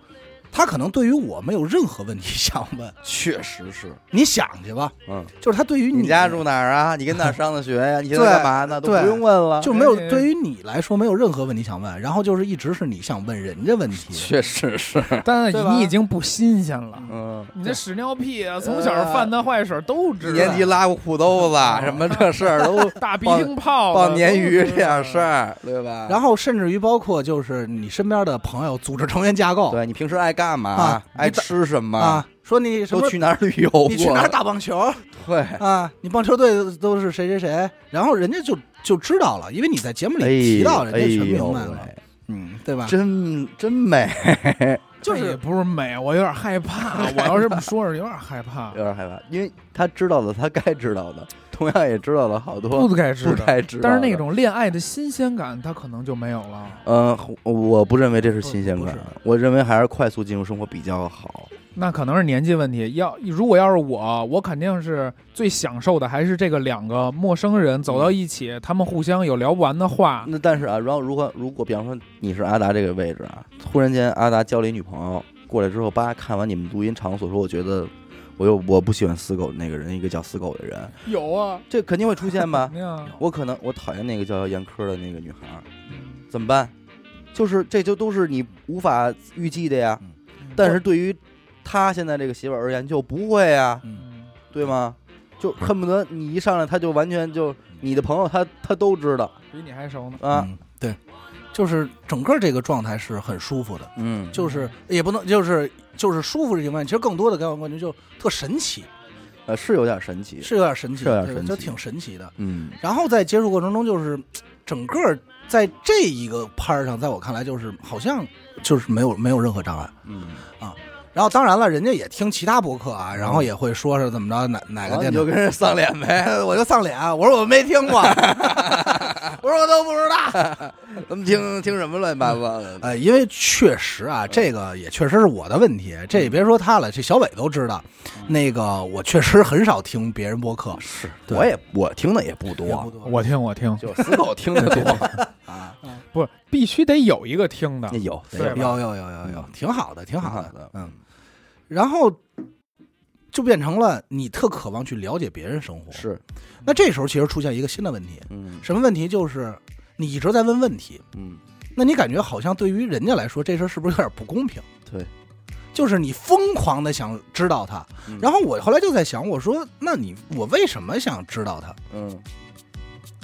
他可能对于我没有任何问题想问。确实是，你想去吧，嗯，就是他对于你家住哪儿啊？你跟哪儿上的学呀？你现在干嘛呢？都不用问了。就没有哎对于你来说没有任何问题想问，然后就是一直是你想问人家问题。确实是，但你已经不新鲜了。嗯，你这屎尿屁啊，从小犯的坏事都知道。一年级拉过裤兜子，什么这事儿都 大鼻涕泡子、报鲶鱼这点事。儿，对吧？然后甚至于包括就是你身边的朋友组织成员架构对你平时爱干嘛啊？爱吃什么？啊，说你什么都去哪儿旅游？你去哪儿打棒球 对，啊？你棒球队都是谁谁谁，然后人家就就知道了，因为你在节目里哎提到，人哎家全明白了，喂嗯，对吧？真真美，就是也不是美，我有点害怕。我要是这么说，是有点害怕 有。点害怕，因为他知道的他该知道的，同样也知道了好多不该知道，不该知道。但是那种恋爱的新鲜感，他可能就没有了。呃，我不认为这是新鲜感，我认为还是快速进入生活比较好。那可能是年纪问题。要如果要是我，我肯定是最享受的，还是这个两个陌生人走到一起，他们互相有聊不完的话。那但是啊，然后如果如果比方说你是阿达这个位置啊，突然间阿达交了一女朋友过来之后，叭看完你们录音场所说，我觉得我又我不喜欢死狗那个人，一个叫死狗的人，有啊，这肯定会出现吧 肯？定啊。我可能我讨厌那个叫严科的那个女孩，怎么办？就是这就都是你无法预计的呀。但是对于他现在这个媳妇而言，就不会呀，嗯，嗯对吗？就恨不得你一上来，他就完全就你的朋友他他都知道比你还熟呢。啊，嗯，对，就是整个这个状态是很舒服的，嗯，就是也不能就是就是舒服这情况，其实更多的给我感觉就特神奇，呃是有点神奇，是有点神奇，是有点神奇。就挺神奇的。嗯。然后在接触过程中，就是整个在这一个拍儿上，在我看来就是好像就是没有没有任何障碍。嗯，然后当然了，人家也听其他博客啊，然后也会说是怎么着哪哪个电台，你就跟人丧脸呗，哎，我就丧脸，我说我没听过，我说我都不知道。咱们听听什么乱七八糟的，呃，因为确实啊，这个也确实是我的问题，这也别说他了，这小伟都知道。那个我确实很少听别人播客，是我也我听的也不也不多，我听我听，就死狗听的多。啊，不是必须得有一个听的。有有有有有有，挺好的，挺好，的，嗯。然后就变成了你特渴望去了解别人生活，是，那这时候其实出现一个新的问题，嗯什么问题？就是你一直在问问题，嗯，那你感觉好像对于人家来说，这事儿是不是有点不公平？对，就是你疯狂的想知道他，嗯然后我后来就在想，我说，那你我为什么想知道他？嗯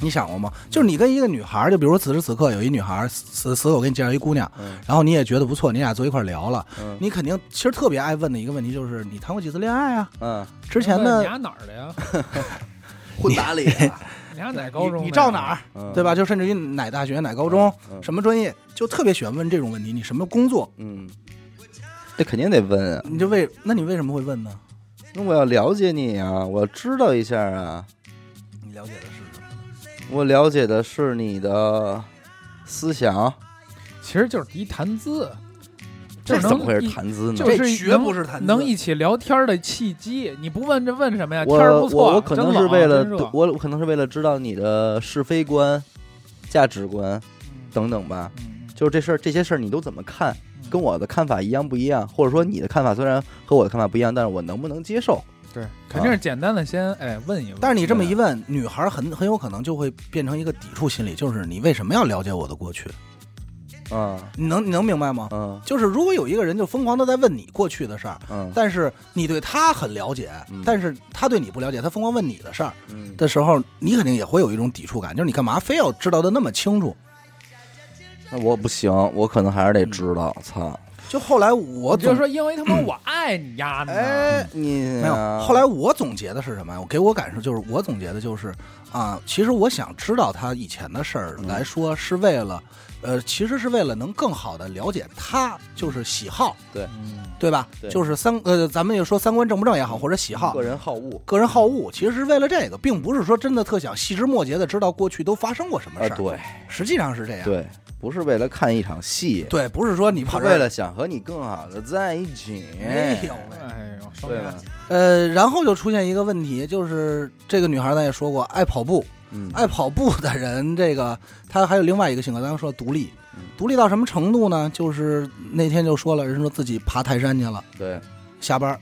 你想过吗？就是你跟一个女孩，就比如说此时此刻有一女孩儿死死我给你介绍一姑娘，嗯然后你也觉得不错，你俩坐一块聊了，嗯你肯定其实特别爱问的一个问题就是，你谈过几次恋爱啊？嗯，之前呢，问你家哪儿的呀？混打里啊，你家哪高中？你你照哪儿，嗯对吧？？就甚至于哪大学、哪高中、嗯什么专业，就特别喜欢问这种问题。你什么工作？嗯，这肯定得问啊，你就为那你为什么会问呢？那我要了解你啊，我要知道一下啊，你了解？我了解的是你的思想，其实就是一谈资，这怎么会是谈资呢？就是这绝不是谈资能一起聊天的契机。你不问这问什么呀？天儿不错，我我可能是为了我我可能是为了知道你的是非观、价值观等等吧。嗯就是这事儿，这些事儿你都怎么看？嗯跟我的看法一样不一样？或者说你的看法虽然和我的看法不一样，但是我能不能接受？对，肯定是简单的先哎问一问。但是你这么一问，女孩很很有可能就会变成一个抵触心理，就是你为什么要了解我的过去？嗯你能你能明白吗？嗯就是如果有一个人就疯狂的在问你过去的事儿，嗯但是你对他很了解，嗯但是他对你不了解，他疯狂问你的事儿嗯，的时候，你肯定也会有一种抵触感，就是你干嘛非要知道的那么清楚？那我不行，我可能还是得知道。操！就后来我就说，因为他妈我爱你丫的。哎，你没有，后来我总结的是什么呀？我给我感受就是，我总结的就是啊，其实我想知道他以前的事儿嗯来说，是为了，呃，其实是为了能更好的了解他，就是喜好，对对吧？对就是三呃，咱们就说三观正不正也好，或者喜好个、人好恶个人好恶，其实是为了这个，并不是说真的特想细枝末节的知道过去都发生过什么啊，事儿。对实际上是这样。对，不是为了看一场戏，对，不是说你是跑这儿为了想和你更好的在一起。没有喂哎呦，双对吧？呃，然后就出现一个问题，就是这个女孩咱也说过，爱跑步，嗯，爱跑步的人，这个她还有另外一个性格，咱们说独立，嗯独立到什么程度呢？就是那天就说了，人说自己爬泰山去了，对，下班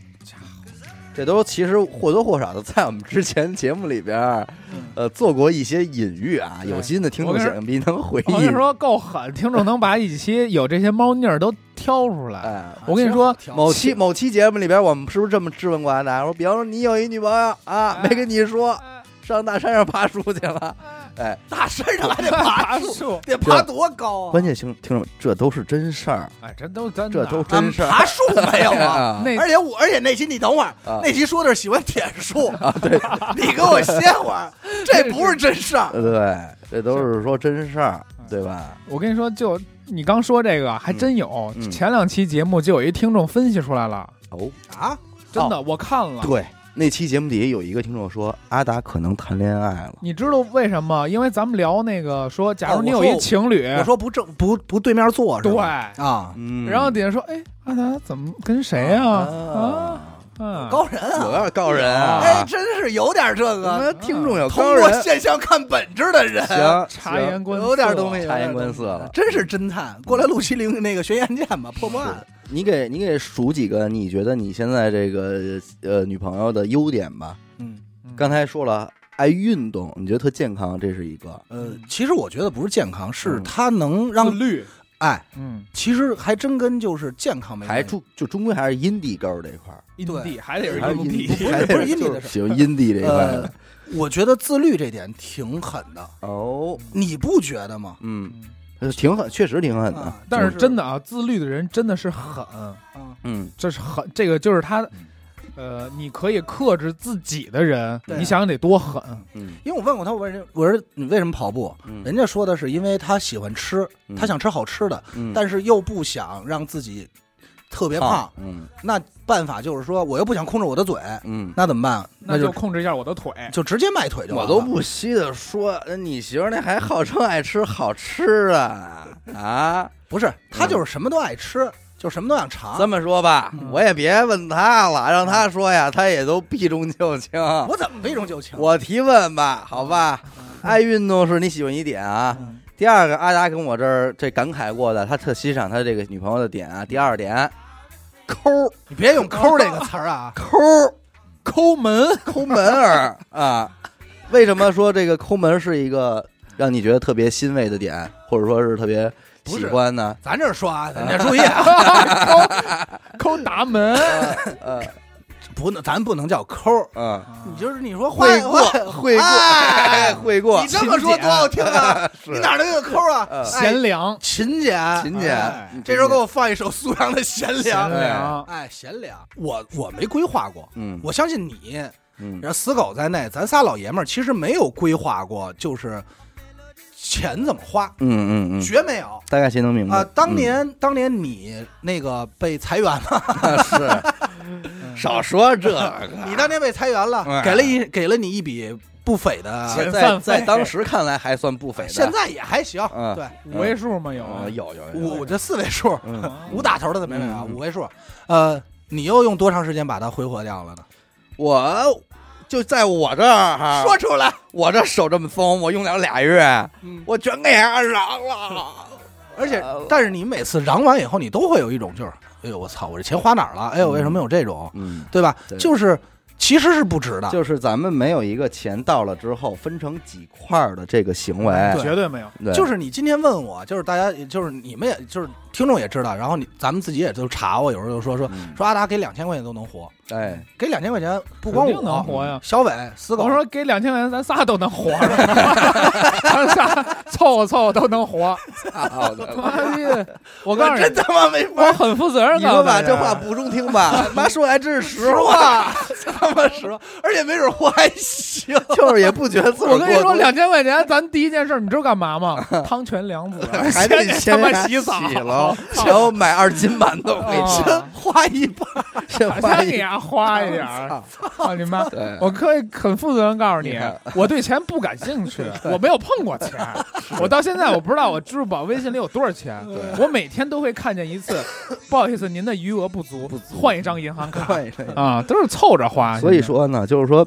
这都其实或多或少的在我们之前节目里边儿，呃，做过一些隐喻啊。有心的听众想必能回忆我跟你。说够狠，听众能把一期有这些猫腻儿都挑出来。哎，我跟你说某期某期节目里边，我们是不是这么质问过阿达？说，比方说你有一女朋友啊，哎没跟你说，上大山上爬树去了，哎，大山上还得爬 树，得爬多高啊？关键听听众，这都是真事儿，哎，这都真，这都真事儿。爬树没有啊？而且我，而且那期你等会儿，啊那期说的是喜欢舔树啊，对，你给我歇会儿，这不是真事儿。对，这都是说真事儿，对吧？我跟你说，就你刚说这个，还真有。嗯前两期节目就有一听众分析出来了，哦，啊，真的，我看了。对，那期节目底下有一个听众说，阿达可能谈恋爱了。你知道为什么？因为咱们聊那个说，假如你有一哦我说情侣，我说不正不不对面坐是对，啊，嗯，然后底下说，哎，阿达怎么跟谁呀？啊啊，高人啊，有点高人啊！哎，真是有点这我个们听众有通高人，过现象看本质的人，行，察言观色，有点东西，察言观色了。真是侦探。过来录期零那个悬疑案件吧，破破案。你给你给数几个你觉得你现在这个呃女朋友的优点吧？嗯，嗯。刚才说了爱运动，你觉得特健康，这是一个。呃，其实我觉得不是健康，是嗯。它能让自律，哎，嗯，其实还真跟就是健康没关系。还终就终归还是阴蒂沟这一块儿，阴地还得是阴阴地，不是还不是阴蒂的事就是喜欢阴蒂这一块呃。，我觉得自律这点挺狠的，哦，你不觉得吗？嗯，嗯呃挺狠，确实挺狠的。啊但是真的啊，自律的人真的是狠，啊，嗯，这是狠，这个就是他，呃，你可以克制自己的人，对你想想得多狠，嗯因为我问过他，我问我说你为什么跑步？嗯人家说的是因为他喜欢吃，嗯他想吃好吃的，嗯，但是又不想让自己特别胖。嗯那办法就是说，我又不想控制我的嘴，嗯，那怎么办？那就就控制一下我的腿。就直接迈腿就完了我都不稀的说，呃你媳妇那还号称爱吃好吃的啊？不是，她就是什么都爱吃，就什么都想尝。这么说吧，嗯我也别问她了，让她说呀，她也都避重就轻。我怎么避重就轻？我提问吧，好吧？爱运动是你喜欢一点啊。嗯第二个，阿达跟我这儿这感慨过的，他特欣赏他这个女朋友的点啊。第二点，抠你别用“抠”这个词儿啊！抠抠门，抠门儿啊。为什么说这个抠门是一个让你觉得特别欣慰的点，或者说是特别喜欢呢？咱这儿说啊，咱这 注意啊，抠抠达门，呃不能，咱不能叫抠。嗯，你就是你说会过花会过哎会过你，这么说多好听啊！你哪能有抠啊？呃贤良，勤俭，勤俭这时候给我放一首苏阳的《贤良贤》。良，哎，贤良，我我没规划过，嗯我相信你，嗯然后死狗在内，咱仨老爷们儿其实没有规划过，就是钱怎么花，嗯嗯嗯，绝没有？大概谁能明白？啊！当年当年你那个被裁员了，嗯。是少说这个，你当年被裁员了哎，给了一给了你一笔不菲的，钱在在当时看来还算不菲的，现在也还行，嗯。对，五位数吗？有呃有有有五这四位数，嗯。五打头的怎么样啊？五位数，呃，你又用多长时间把它挥霍掉了呢？我就在我这儿哈，说出来，我这手这么松，我用了俩月，嗯，我全给人嚷了。而且呃，但是你每次嚷完以后，你都会有一种就是，哎呦我操，我这钱花哪儿了？哎呦，为什么有这种？嗯，对吧？对就是其实是不值的，就是咱们没有一个钱到了之后分成几块儿的这个行为，对绝对没有。对就是你今天问我，就是大家，就是你们也就是听众也知道，然后你咱们自己也都查过，有时候就说说嗯。说阿达给两千块钱都能活，哎，给两千块钱不光我定能活。呀小伟、死狗我说给两千块钱，咱仨都能活。着，咱仨凑合凑合都能活。操的！妈逼！我告诉你真，他妈没法。我很负责任你说把告诉大家。这话不中听吧，妈说还真是实实话，话，他妈实话，而且没准活还行。就是也不觉得自个儿我跟你说，两千块钱，咱第一件事，你知道干嘛吗？汤泉凉子，还得先先他妈洗澡，了，然后买二斤馒头吃，真花一半，先花一先给伢花一点儿。操你妈！对，我可以很负责任告诉你我对钱不感兴趣，我没有碰过钱，我到现在我不知道我支付宝、微信里有多少钱，我每天都会看见一次，不好意思，您的余额不足，换一张银行卡换一个啊，都是凑着花。所以说呢，就是说，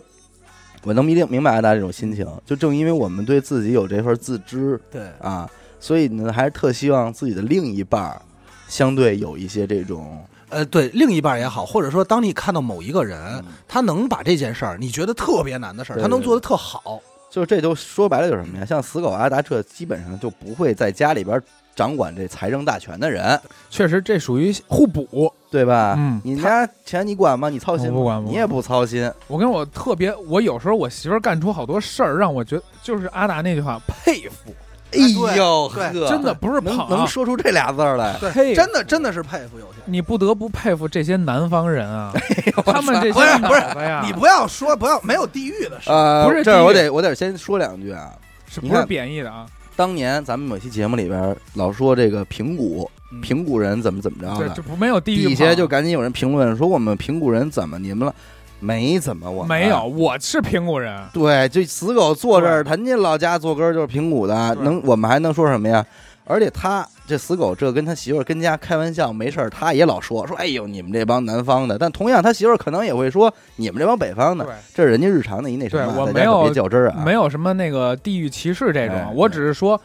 我能明明明白大家这种心情，就正因为我们对自己有这份自知对，啊，所以呢，还是特希望自己的另一半儿相对有一些这种，呃，对，另一半也好，或者说当你看到某一个人，嗯他能把这件事儿你觉得特别难的事儿，他能做的特好，就是这都说白了就是什么呀？像死狗阿达这基本上就不会在家里边掌管这财政大权的人，确实这属于互补。对吧？嗯你家钱你管吗？你操心吗？不管不管你也不操心。我跟我特别，我有时候我媳妇儿干出好多事儿，让我觉得就是阿达那句话佩服，哎呦呵，真的不是能捧。啊，能说出这俩字儿来，对，真的真的是佩服有些。你不得不佩服这些南方人啊，他们这些不是不是你不要说不要没有地域的事，呃，不是这儿我得我得先说两句啊。是不是你看贬义的啊？当年咱们某期节目里边老说这个平谷嗯。平谷人怎么怎么着对，的这，不没有地域底下就赶紧有人评论说我们平谷人怎么你们了？没怎么我没有，我是平谷人，对，就死狗坐这儿，人家老家坐根儿就是平谷的，能我们还能说什么呀？而且他这死狗这跟他媳妇儿跟家开玩笑没事儿，他也老说说，哎呦你们这帮南方的，但同样他媳妇儿可能也会说你们这帮北方的，这是人家日常的一那什么，我没有别较真儿啊，没有什么那个地域歧视这种，哎我只是说，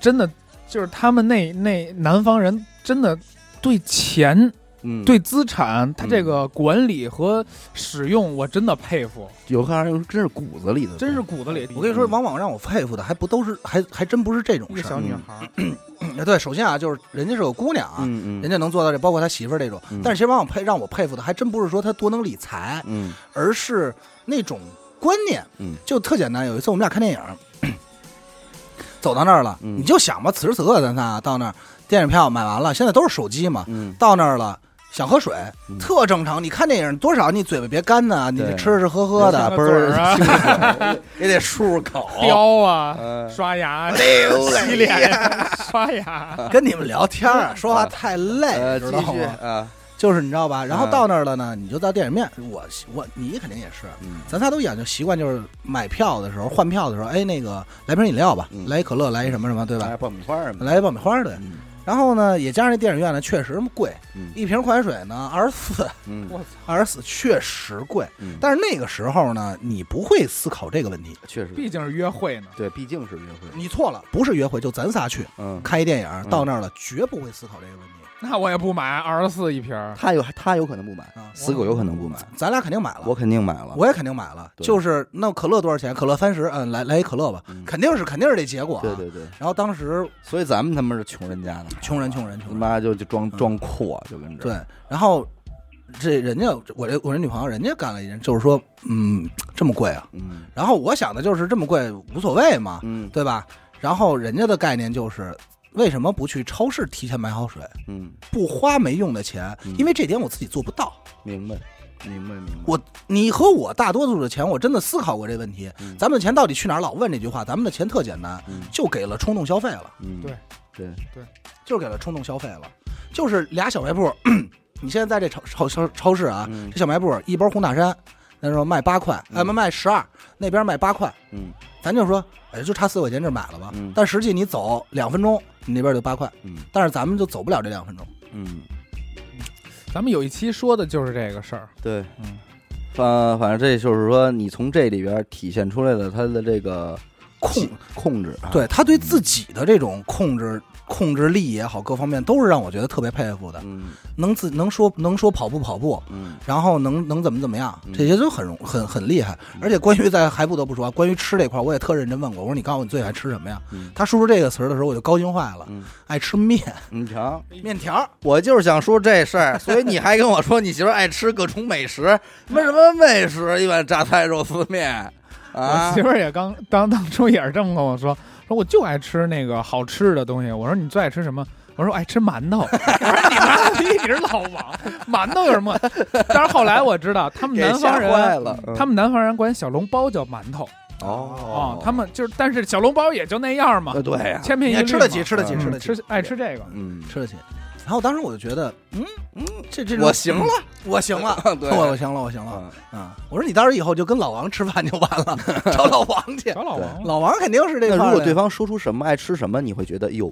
真的就是他们那那南方人真的对钱、嗯，对资产，他这个管理和使用，我真的佩服，有可能真是骨子里的，真是骨子里。我跟你说，往往让我佩服的还不都是还还真不是这种一个事儿。小女孩儿，对，首先啊，就是人家是个姑娘啊，嗯嗯，人家能做到这，包括他媳妇儿这种。嗯但是其实往往佩让我佩服的，还真不是说他多能理财，嗯而是那种观念。嗯就特简单。有一次我们俩看电影，走到那儿了，嗯你就想吧，此时此刻咱仨到那儿，电影票买完了，现在都是手机嘛，嗯，到那儿了。想喝水，嗯特正常。你看电影多少，你嘴巴别干呐，你吃吃喝喝的，不是啊 也得漱漱口，叼啊，嗯刷牙、溜洗脸、刷牙，跟你们聊天啊，说话太累，呃，知道吗？啊，就是你知道吧？然后嗯到那儿了呢，你就到电影院。我我你肯定也是，嗯咱仨都讲究习惯，就是买票的时候换票的时候，哎，那个来瓶饮料吧，嗯来一可乐，来一什么什么，对吧？来爆米花来一爆米花对。嗯然后呢，也加上那电影院呢，确实贵，嗯。一瓶矿泉水呢二十四，嗯。我操，二十四确实贵。嗯，但是那个时候呢，你不会思考这个问题。确实。毕竟是约会呢。对，毕竟是约会，你错了，不是约会，就咱仨去嗯，看一电影，到那儿了绝不会思考这个问题 那我也不买二十四一瓶儿，他有他有可能不买，啊。死狗有可能不买，咱俩肯定买了，我肯定买了，我也肯定买了。对就是那可乐多少钱？可乐三十，嗯，来来一可乐吧，嗯肯定是肯定是这结果、啊。对对对，然后当时所以咱们他妈是穷人家的，穷人穷人穷妈就就装装阔，就跟这对，然后这人家我这我这女朋友人家干了一件，就是说，嗯，这么贵啊。嗯然后我想的就是这么贵无所谓嘛，嗯对吧？然后人家的概念就是，为什么不去超市提前买好水，嗯，不花没用的钱？嗯。因为这点我自己做不到。明白明白明白，我你和我大多数的钱，我真的思考过这问题。嗯。咱们的钱到底去哪儿？老？问这句话，咱们的钱特简单，嗯。就给了冲动消费了，嗯对对，对。就是给了冲动消费了，就是俩小卖部。你现在在这超超超超市啊，嗯。这小卖部一包红塔山，那时候卖八块，嗯。哎，卖卖十二，那边卖八块，嗯。咱就说，哎，就差四块钱这买了吧。嗯但实际你走两分钟，你那边就八块，嗯但是咱们就走不了这两分钟。嗯，咱们有一期说的就是这个事儿。对，嗯，反反正这就是说，你从这里边体现出来的他的这个控控制啊，对他对自己的这种控制、控制力也好，各方面都是让我觉得特别佩服的。嗯。能自能说能说跑步跑步，嗯。然后能能怎么怎么样嗯，这些都很容很很厉害。而且关于在还不得不说啊，关于吃这块，我也特认真问过，我说你告诉我你最爱吃什么呀？嗯。他说出这个词儿的时候，我就高兴坏了，嗯，爱吃面。你瞧，面条。我就是想说这事儿，所以你还跟我说你媳妇儿爱吃各种美食，什么什么美食，一碗榨菜肉丝面？我啊媳，妇儿也刚当当初也是这么跟我说，说我就爱吃那个好吃的东西。我说你最爱吃什么？我说我爱吃馒头。我说你妈逼，你是老王，馒头有什么？但是后来我知道，他们给南方人，嗯他们南方人管小笼包叫馒头哦啊，他们就是，但是小笼包也就那样嘛呃，对呀，千篇一律吃得起，吃得起，嗯吃得起，吃爱吃这个。嗯，吃得起。然后当时我就觉得，嗯嗯，这这 我行了，我行了，对我我行了，我行了。嗯啊！我说你到时候以后就跟老王吃饭就完了，找老王去。找老王，老王肯定是这那块儿的如果对方说出什么爱吃什么，你会觉得哟，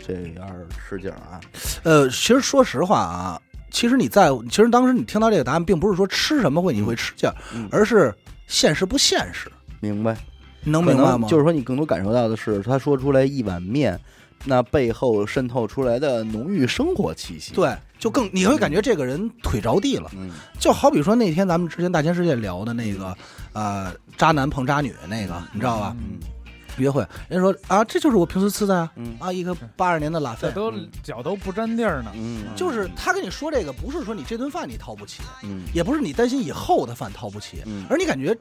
这有点吃劲儿啊，呃，其实说实话啊，其实你在，其实当时你听到这个答案，并不是说吃什么会你会吃劲儿，嗯而是现实不现实。明白？能明白吗？就是说，你更多感受到的是，他说出来一碗面，那背后渗透出来的浓郁生活气息。，对，就更你会感觉这个人腿着地了。嗯，就好比说那天咱们之前大千世界聊的那个，呃，渣男碰渣女那个，你知道吧？嗯约会，人家说啊，这就是我平时吃的啊，一个八二年的拉菲，这都嗯脚都不沾地儿呢。嗯，就是他跟你说这个，不是说你这顿饭你掏不起，嗯也不是你担心以后的饭掏不起，嗯而你感觉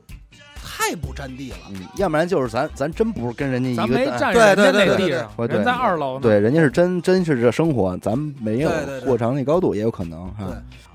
太不占地了。嗯，要不然就是咱咱真不是跟人家一咱个对对人家对对对那地上，对人在二楼呢。对，人家是真真是这生活，咱们没有过长那高度，也有可能哈。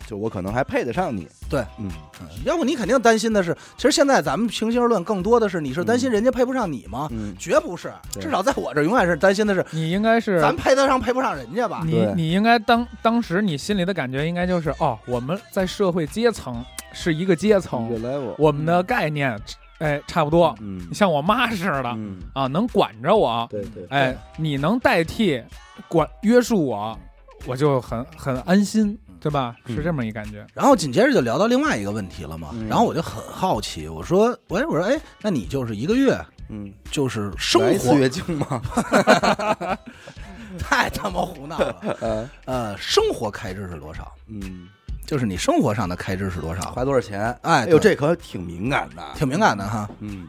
就我可能还配得上你。对，嗯，嗯要不你肯定担心的是，其实现在咱们平心而论，更多的是你是担心人家配不上你吗？嗯绝不是，至少在我这儿永远是担心的是你应该是咱配得上配不上人家吧？你你应该当当时你心里的感觉应该就是哦，我们在社会阶层是一个阶层，我们的概念哎差不多。嗯你像我妈似的嗯，啊，能管着我，对对，哎，你能代替管约束我，我就很很安心，对吧？嗯是这么一感觉。然后紧接着就聊到另外一个问题了嘛，嗯然后我就很好奇，我说，喂，我说，哎，那你就是一个月嗯，就是生活月经吗？太他妈胡闹了，呃，呃，生活开支是多少？嗯，就是你生活上的开支是多少？花多少钱？哎哎呦，对这可挺敏感的。挺敏感的哈，嗯，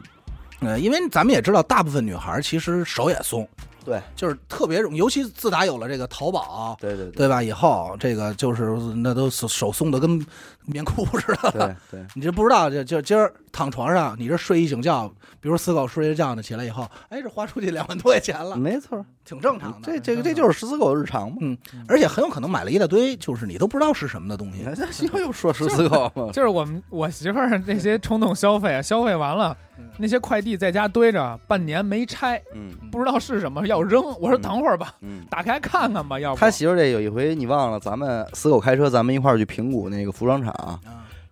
呃，因为咱们也知道，大部分女孩其实手也松，对就是特别容易，尤其自打有了这个淘宝，对对对吧？以后这个就是那都手手松的跟棉裤似的了。对对，你这不知道，就就今儿躺床上，你这睡一醒觉，比如死狗睡一觉呢，起来以后，哎，这花出去两万多块钱了，没错，挺正常的。这这个这就是十四狗日常嘛。嗯，而且很有可能买了一大堆，就是你都不知道是什么的东西你。看，这又又说死狗嘛。就是我们我媳妇儿那些冲动消费啊，消费完了，那些快递在家堆着，半年没拆，嗯不知道是什么要扔。我说嗯等会儿吧，嗯，打开看看吧，要不他媳妇儿这有一回你忘了，咱们死狗开车，咱们一块儿去平谷那个服装厂。啊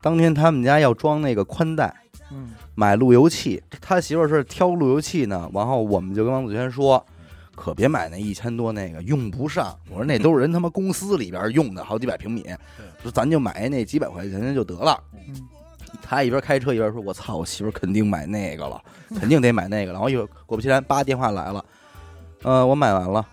当天他们家要装那个宽带，嗯买路由器，他媳妇儿是挑路由器呢。然后我们就跟王子轩说，可别买那一千多那个，用不上。我说那都是人他妈公司里边用的，好几百平米，说咱就买那几百块钱的就得了。嗯，他一边开车一边说：“我操，我媳妇儿肯定买那个了，肯定得买那个了。”然后一会儿果不其然，叭电话来了，呃，我买完了，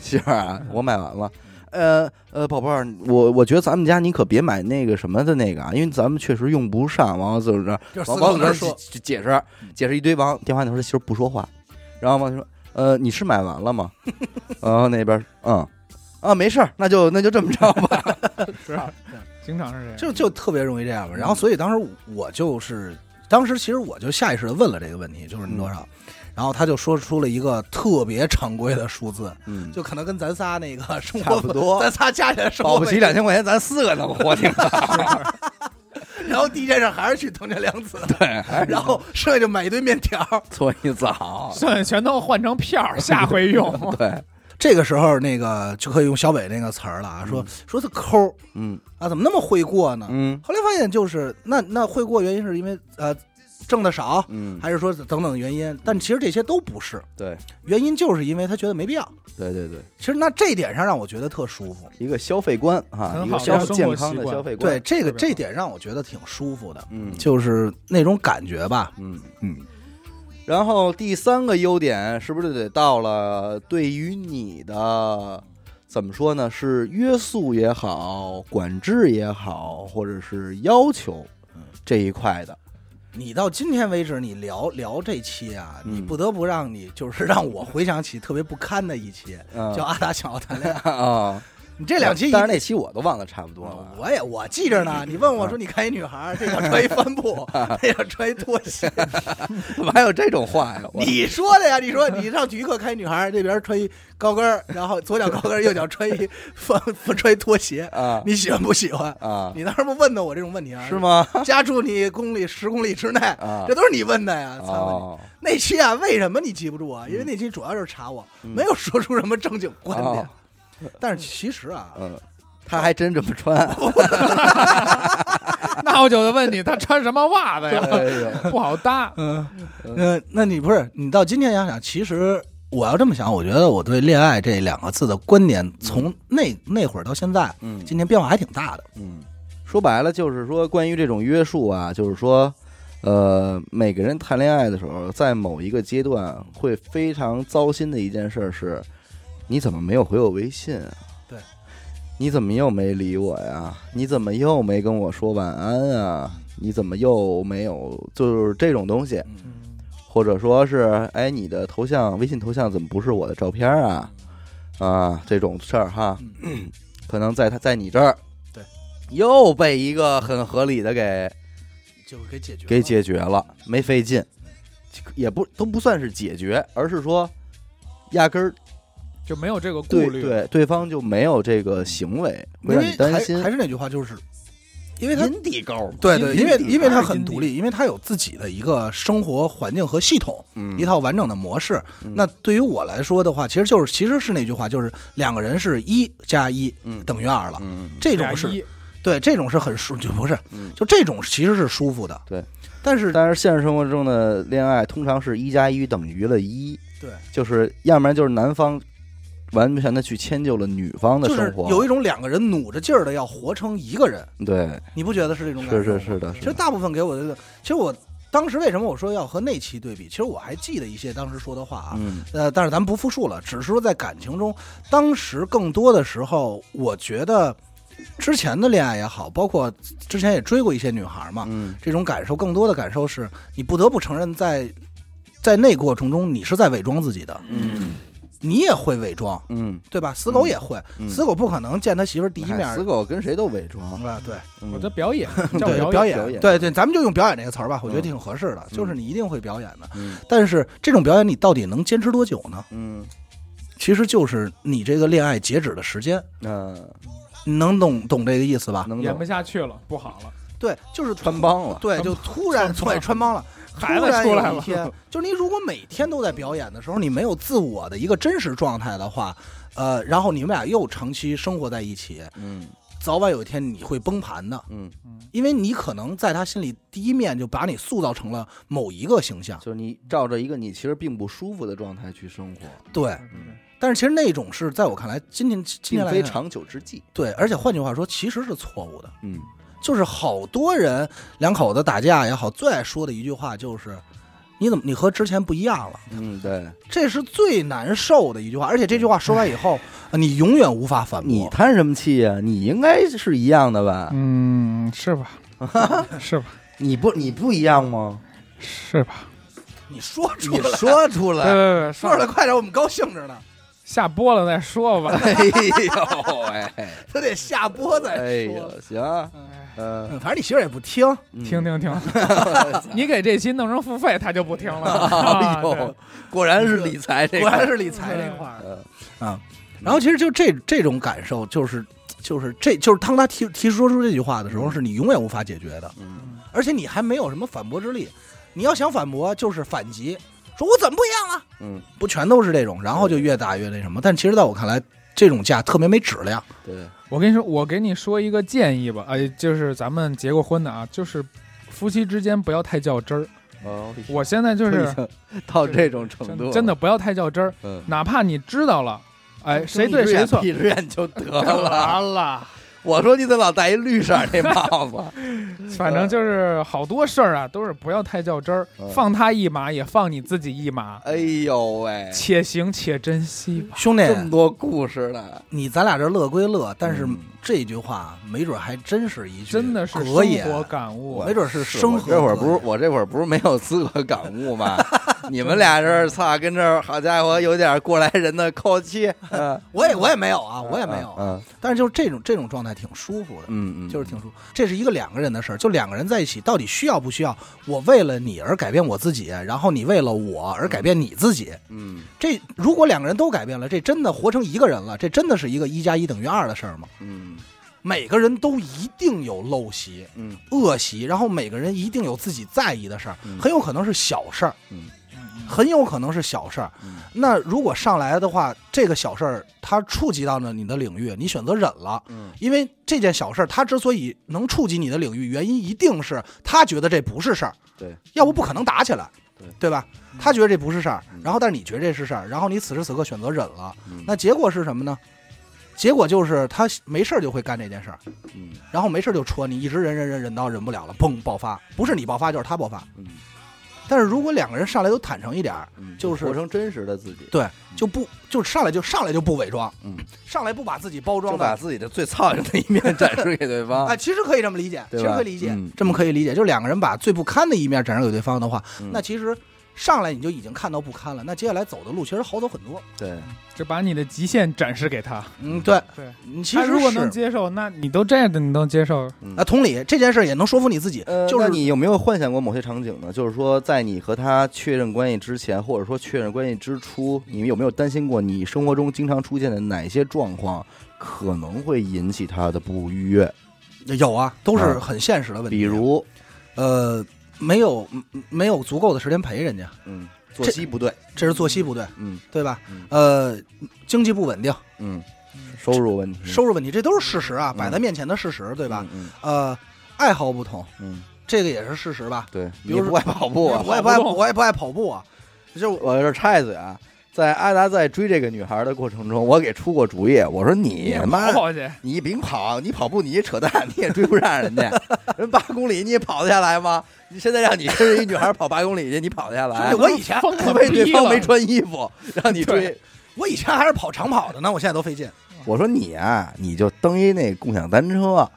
媳妇儿啊，我买完了。呃呃，宝贝儿，我我觉得咱们家你可别买那个什么的那个啊，因为咱们确实用不上。完了就是这，王王子说，解释解释一堆，王电话那头他媳妇不说话，然后王子说：“呃，你是买完了吗？” 然后那边嗯啊，没事儿，那就那就这么着吧。是，经常是这样。就就特别容易这样吧。然后所以当时我就是，当时其实我就下意识的问了这个问题，就是你多少？然后他就说出了一个特别常规的数字，嗯，就可能跟咱仨那个生活差活不多咱仨加起来生活保不齐两千块钱，咱四个能活 挺好。然后第一件事还是去藤田凉子，对，还是然后剩下就买一堆面条。搓一澡。剩下全都换成票儿，下回用。对，这个时候那个就可以用小北那个词儿了啊，说说他抠嗯啊，怎么那么会过呢？嗯后来发现就是那那会过原因是因为呃挣的少，嗯，还是说等等原因？但其实这些都不是，对原因就是因为他觉得没必要。对对对，其实那这点上让我觉得特舒服。一个消费观啊，一个消健康的消费观。对，这个这点让我觉得挺舒服的，嗯就是那种感觉吧。嗯。嗯，然后第三个优点是不是得到了对于你的怎么说呢？是约束也好，管制也好，或者是要求这一块的。你到今天为止，你聊聊这期啊，嗯你不得不让你就是让我回想起特别不堪的一期，嗯叫阿达想要谈恋爱。啊，你这两期但是那期我都忘得差不多了。我也我记着呢。你问我说，你看一女孩儿，这要穿一帆布，那要穿一拖鞋，怎么还有这种话呀？你说的呀？你说你上体育课看一女孩儿，这边穿一高跟儿，然后左脚高跟儿，右脚穿一帆穿一拖鞋，啊你喜欢不喜欢？啊，你当时不问的我这种问题啊？是？吗？家住你公里十公里之内，啊这都是你问的呀！那期啊，为什么你记不住啊？因为那期主要是查我，嗯没有说出什么正经观点。哦但是其实啊，嗯，他还真这么穿。那我就得问你，他穿什么袜子呀？哎呦，不好搭。嗯，那，那你不是你到今天想想，其实我要这么想，我觉得我对恋爱这两个字的观点，从那那会儿到现在，嗯今天变化还挺大的。嗯，说白了就是说，关于这种约束啊，就是说，呃，每个人谈恋爱的时候，在某一个阶段会非常糟心的一件事是，你怎么没有回我微信啊？对，你怎么又没理我呀？你怎么又没跟我说晚安啊？你怎么又没有就是这种东西，或者说是哎，你的头像微信头像怎么不是我的照片啊？啊，这种事儿哈，嗯。可能在他在你这儿，对，又被一个很合理的给就给解决了。给解决了，没费劲，也不都不算是解决，而是说压根儿就没有这个顾虑。对对对方就没有这个行为，会因让你为还担心。还是那句话，就是因为他阴地沟，对对，因为因为他很独立，因为他有自己的一个生活环境和系统，嗯。一套完整的模式。嗯。那对于我来说的话，其实就是其实是那句话，就是两个人是一加一嗯。等于二了。这种是对，这种是很舒，就不是嗯，就这种其实是舒服的。对，但是但是现实生活中的恋爱通常是一加一等于了一，对，就是要不然就是男方完全的去迁就了女方的就是生活，有一种两个人努着劲儿的要活成一个人，对，你不觉得是这种感觉？是是的，是的，其实大部分给我的，其实我当时为什么我说要和那期对比？其实我还记得一些当时说的话啊，嗯。呃，但是咱们不复述了，只是说在感情中，当时更多的时候，我觉得之前的恋爱也好，包括之前也追过一些女孩嘛，嗯。这种感受更多的感受是你不得不承认在，在那过程中你是在伪装自己的，嗯你也会伪装，嗯，对吧？死狗也会，嗯。死狗不可能见他媳妇儿第一面哎死狗跟谁都伪装，啊，对。嗯。我的表演叫对，表演。对对，咱们就用表演这个词儿吧，我觉得嗯。挺合适的，就是你一定会表演的，嗯。但是这种表演你到底能坚持多久呢？嗯。其实就是你这个恋爱截止的时间，那你能懂懂这个意思吧？能懂。演不下去了，不好了，对，就是穿帮了，对，就突然穿穿帮了，孩子出来了天，就是你如果每天都在表演的时候，你没有自我的一个真实状态的话，呃，然后你们俩又长期生活在一起，嗯早晚有一天你会崩盘的，嗯，因为你可能在他心里第一面就把你塑造成了某一个形象，就是你照着一个你其实并不舒服的状态去生活，对。嗯但是其实那种是在我看来，今天今天来非长久之计，对，而且换句话说，其实是错误的。嗯就是好多人两口子打架也好，最爱说的一句话就是：“你怎么你和之前不一样了嗯，对？”这是最难受的一句话，而且这句话说完以后，呃你永远无法反驳。你叹什么气呀？你应该是一样的吧？嗯，是吧？是吧？你不你不一样吗？是吧？你说出你来，说出来，别别别，说出来，快点，我们高兴着呢。下播了再说吧。哎呦喂，他得下播再哎说。呦行，嗯，嗯，反正你媳妇儿也不听，嗯听听听，你给这期弄成付费，他就不听了。果然是理财这果，然是理财这块儿嗯啊。然后其实就这这种感受，就是就是这就是当他提提说出这句话的时候，是你永远无法解决的。嗯而且你还没有什么反驳之力。你要想反驳，就是反击，说我怎么不一样了？嗯，不全都是这种，然后就越打越那什么。但其实在我看来，这种架特别没质量。对，我跟你说，我给你说一个建议吧，哎，就是咱们结过婚的啊，就是夫妻之间不要太较真儿。哦，我现在就是 到这种程度，真真的不要太较真儿，嗯，哪怕你知道了，哎，谁对谁错，闭着眼就得了。我说你怎么老戴一绿色那帽子？反正就是好多事儿啊，都是不要太较真儿嗯，放他一马也放你自己一马，哎呦喂，且行且珍惜吧。兄弟，这么多故事呢，你咱俩这乐归乐，但是嗯这句话没准还真是一句真的是格言生，活感悟没，准是是生活这会儿不是我这会儿不是没有资格感悟吗？你们俩这儿操，跟这儿好家伙，有点过来人的口气。嗯，我也我也没有啊，我也没有，嗯但是就是这种这种状态挺舒服的。嗯嗯，就是挺舒服，这是一个两个人的事儿，就两个人在一起，到底需要不需要？我为了你而改变我自己，然后你为了我而改变你自己。嗯这如果两个人都改变了，这真的活成一个人了，这真的是一个一加一等于二的事儿吗？嗯每个人都一定有陋习、嗯。恶习，然后每个人一定有自己在意的事儿，嗯。很有可能是小事儿，嗯。很有可能是小事儿。嗯。那如果上来的话，这个小事儿它触及到了你的领域，你选择忍了，嗯。因为这件小事儿，它之所以能触及你的领域，原因一定是他觉得这不是事儿，对，要不不可能打起来，对。对吧？他觉得这不是事儿嗯，然后但是你觉得这是事儿，然后你此时此刻选择忍了，嗯。那结果是什么呢？结果就是他没事儿就会干这件事儿，嗯。然后没事儿就戳你，一直忍忍忍忍到忍不了了，砰爆发，不是你爆发就是他爆发。嗯，但是如果两个人上来都坦诚一点儿，嗯就是活成真实的自己，对，就不就上来就上来就不伪装，嗯，上来不把自己包装就把的。自己的最操心的一面展示给对方。哎，。其实可以这么理解，其对吧？实可以理解，嗯。这么可以理解。就是两个人把最不堪的一面展示给对方的话，嗯。那其实上来你就已经看到不堪了，那接下来走的路其实好走很多。对，就把你的极限展示给他。嗯，对，对，你其实他如果能接受，那你都这样的，你能接受？嗯啊，同理，这件事也能说服你自己，呃，就是那你有没有幻想过某些场景呢？就是说，在你和他确认关系之前，或者说确认关系之初，你们有没有担心过你生活中经常出现的哪些状况可能会引起他的不愉悦？有啊，都是啊很现实的问题。比，如，呃，没有嗯没有足够的时间陪人家，嗯，作息不对，这是作息不对，嗯对吧嗯？呃，经济不稳定，嗯，收入问题，收入问题，这都是事实啊，嗯摆在面前的事实，对吧？嗯？呃，爱好不同，嗯，这个也是事实吧？对，比如不爱跑步啊？我也不爱，我也不爱跑步啊，就我这插一嘴啊，在阿达在追这个女孩的过程中，我给出过主意，我说你他妈跑跑去，你别跑，你跑步你也扯淡，你也追不上人家，人八公里你也跑得下来吗？你现在让你跟着一女孩跑八公里去，你跑得下来？我以前疯了因为对方没穿衣服，让你追。我以前还是跑长跑的呢，我现在都费劲。我说你啊，你就蹬一那共享单车，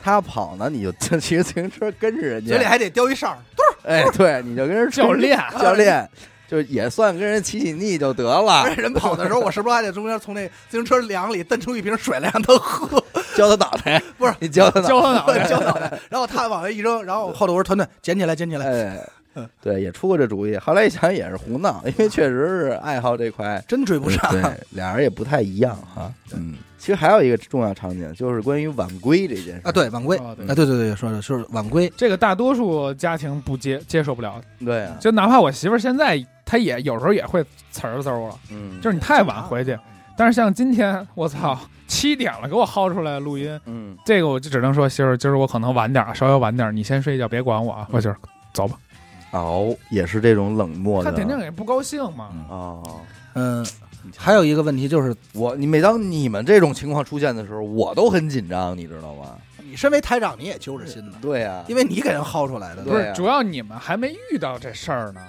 他跑呢，你就骑着自行车跟着人家。嘴里还得叼一哨儿，哎，对，你就跟人教练教练，就也算跟人起起腻就得了。而，且人跑的时候，我是不是还得中间从那自行车梁里蹬出一瓶水来让他喝？浇他脑袋，不是你浇他脑教他脑袋，浇 脑袋，然后他往下一扔，然后后头我说团团捡起来，捡起来，哎，对，也出过这主意。后来一想也是胡闹，因为确实是爱好这块，真追不上。对，俩人也不太一样哈。嗯，其实还有一个重要场景，就是关于晚归这件事。啊，对，晚归，啊，对。对对，说的就是晚归，这个大多数家庭不接接受不了，对啊，就哪怕我媳妇儿现在，她也有时候也会呲儿嗖了，嗯，就是你太晚回去。但是像今天，我操，七点了，给我薅出来录音，嗯，这个我就只能说，媳妇儿，今儿我可能晚点儿，稍微晚点儿，你先睡觉，别管我啊，我今儿走吧。哦，也是这种冷漠的，他肯定也不高兴嘛。嗯哦。嗯，还有一个问题就是，我你每当你们这种情况出现的时候，我都很紧张，你知道吗？你身为台长，你也揪着心呢，对呀、因为你给人薅出来的。不对啊，是主要你们还没遇到这事儿呢，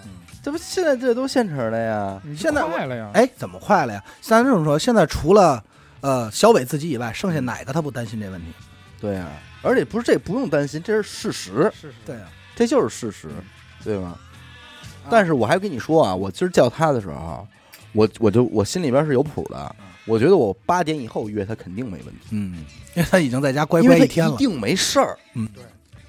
这不现在这都现成的呀。现在快了呀。哎，怎么快了呀？像这么说，现在除了呃小伟自己以外，剩下哪个他不担心这问题？对呀、而且不是这不用担心，这是事实，是是，对啊，这就是事实，对吧？但是我还跟你说啊，我今儿叫他的时候，我我就我心里边是有谱的，我觉得我八点以后约他肯定没问题，嗯，因为他已经在家乖乖一天了一。定没事儿。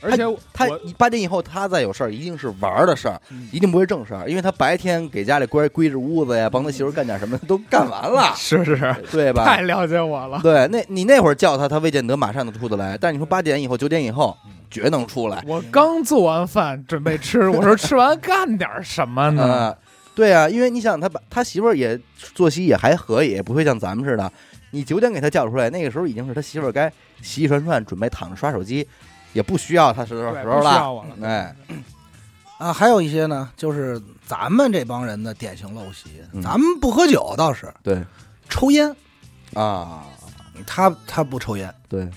而且他我八点以后他再有事儿，一定是玩儿的事儿，嗯一定不会正事儿，因为他白天给家里乖归置屋子呀，帮他媳妇儿干点什么都干完了，是是是，对吧？太了解我了。对，那你那会儿叫他，他未见得马上能出得来。但你说八点以后、九点以后，绝能出来。我刚做完饭准备吃，我说吃完干点什么呢？啊，对啊，因为你想他把他媳妇儿也作息也还可以，不会像咱们似的。你九点给他叫出来，那个时候已经是他媳妇儿该洗洗涮涮，准备躺着刷手机，也不需要他时候，时候不需要我了。哎，啊，还有一些呢，就是咱们这帮人的典型陋习，嗯。咱们不喝酒倒是。对。抽烟，啊，他他不抽烟，对。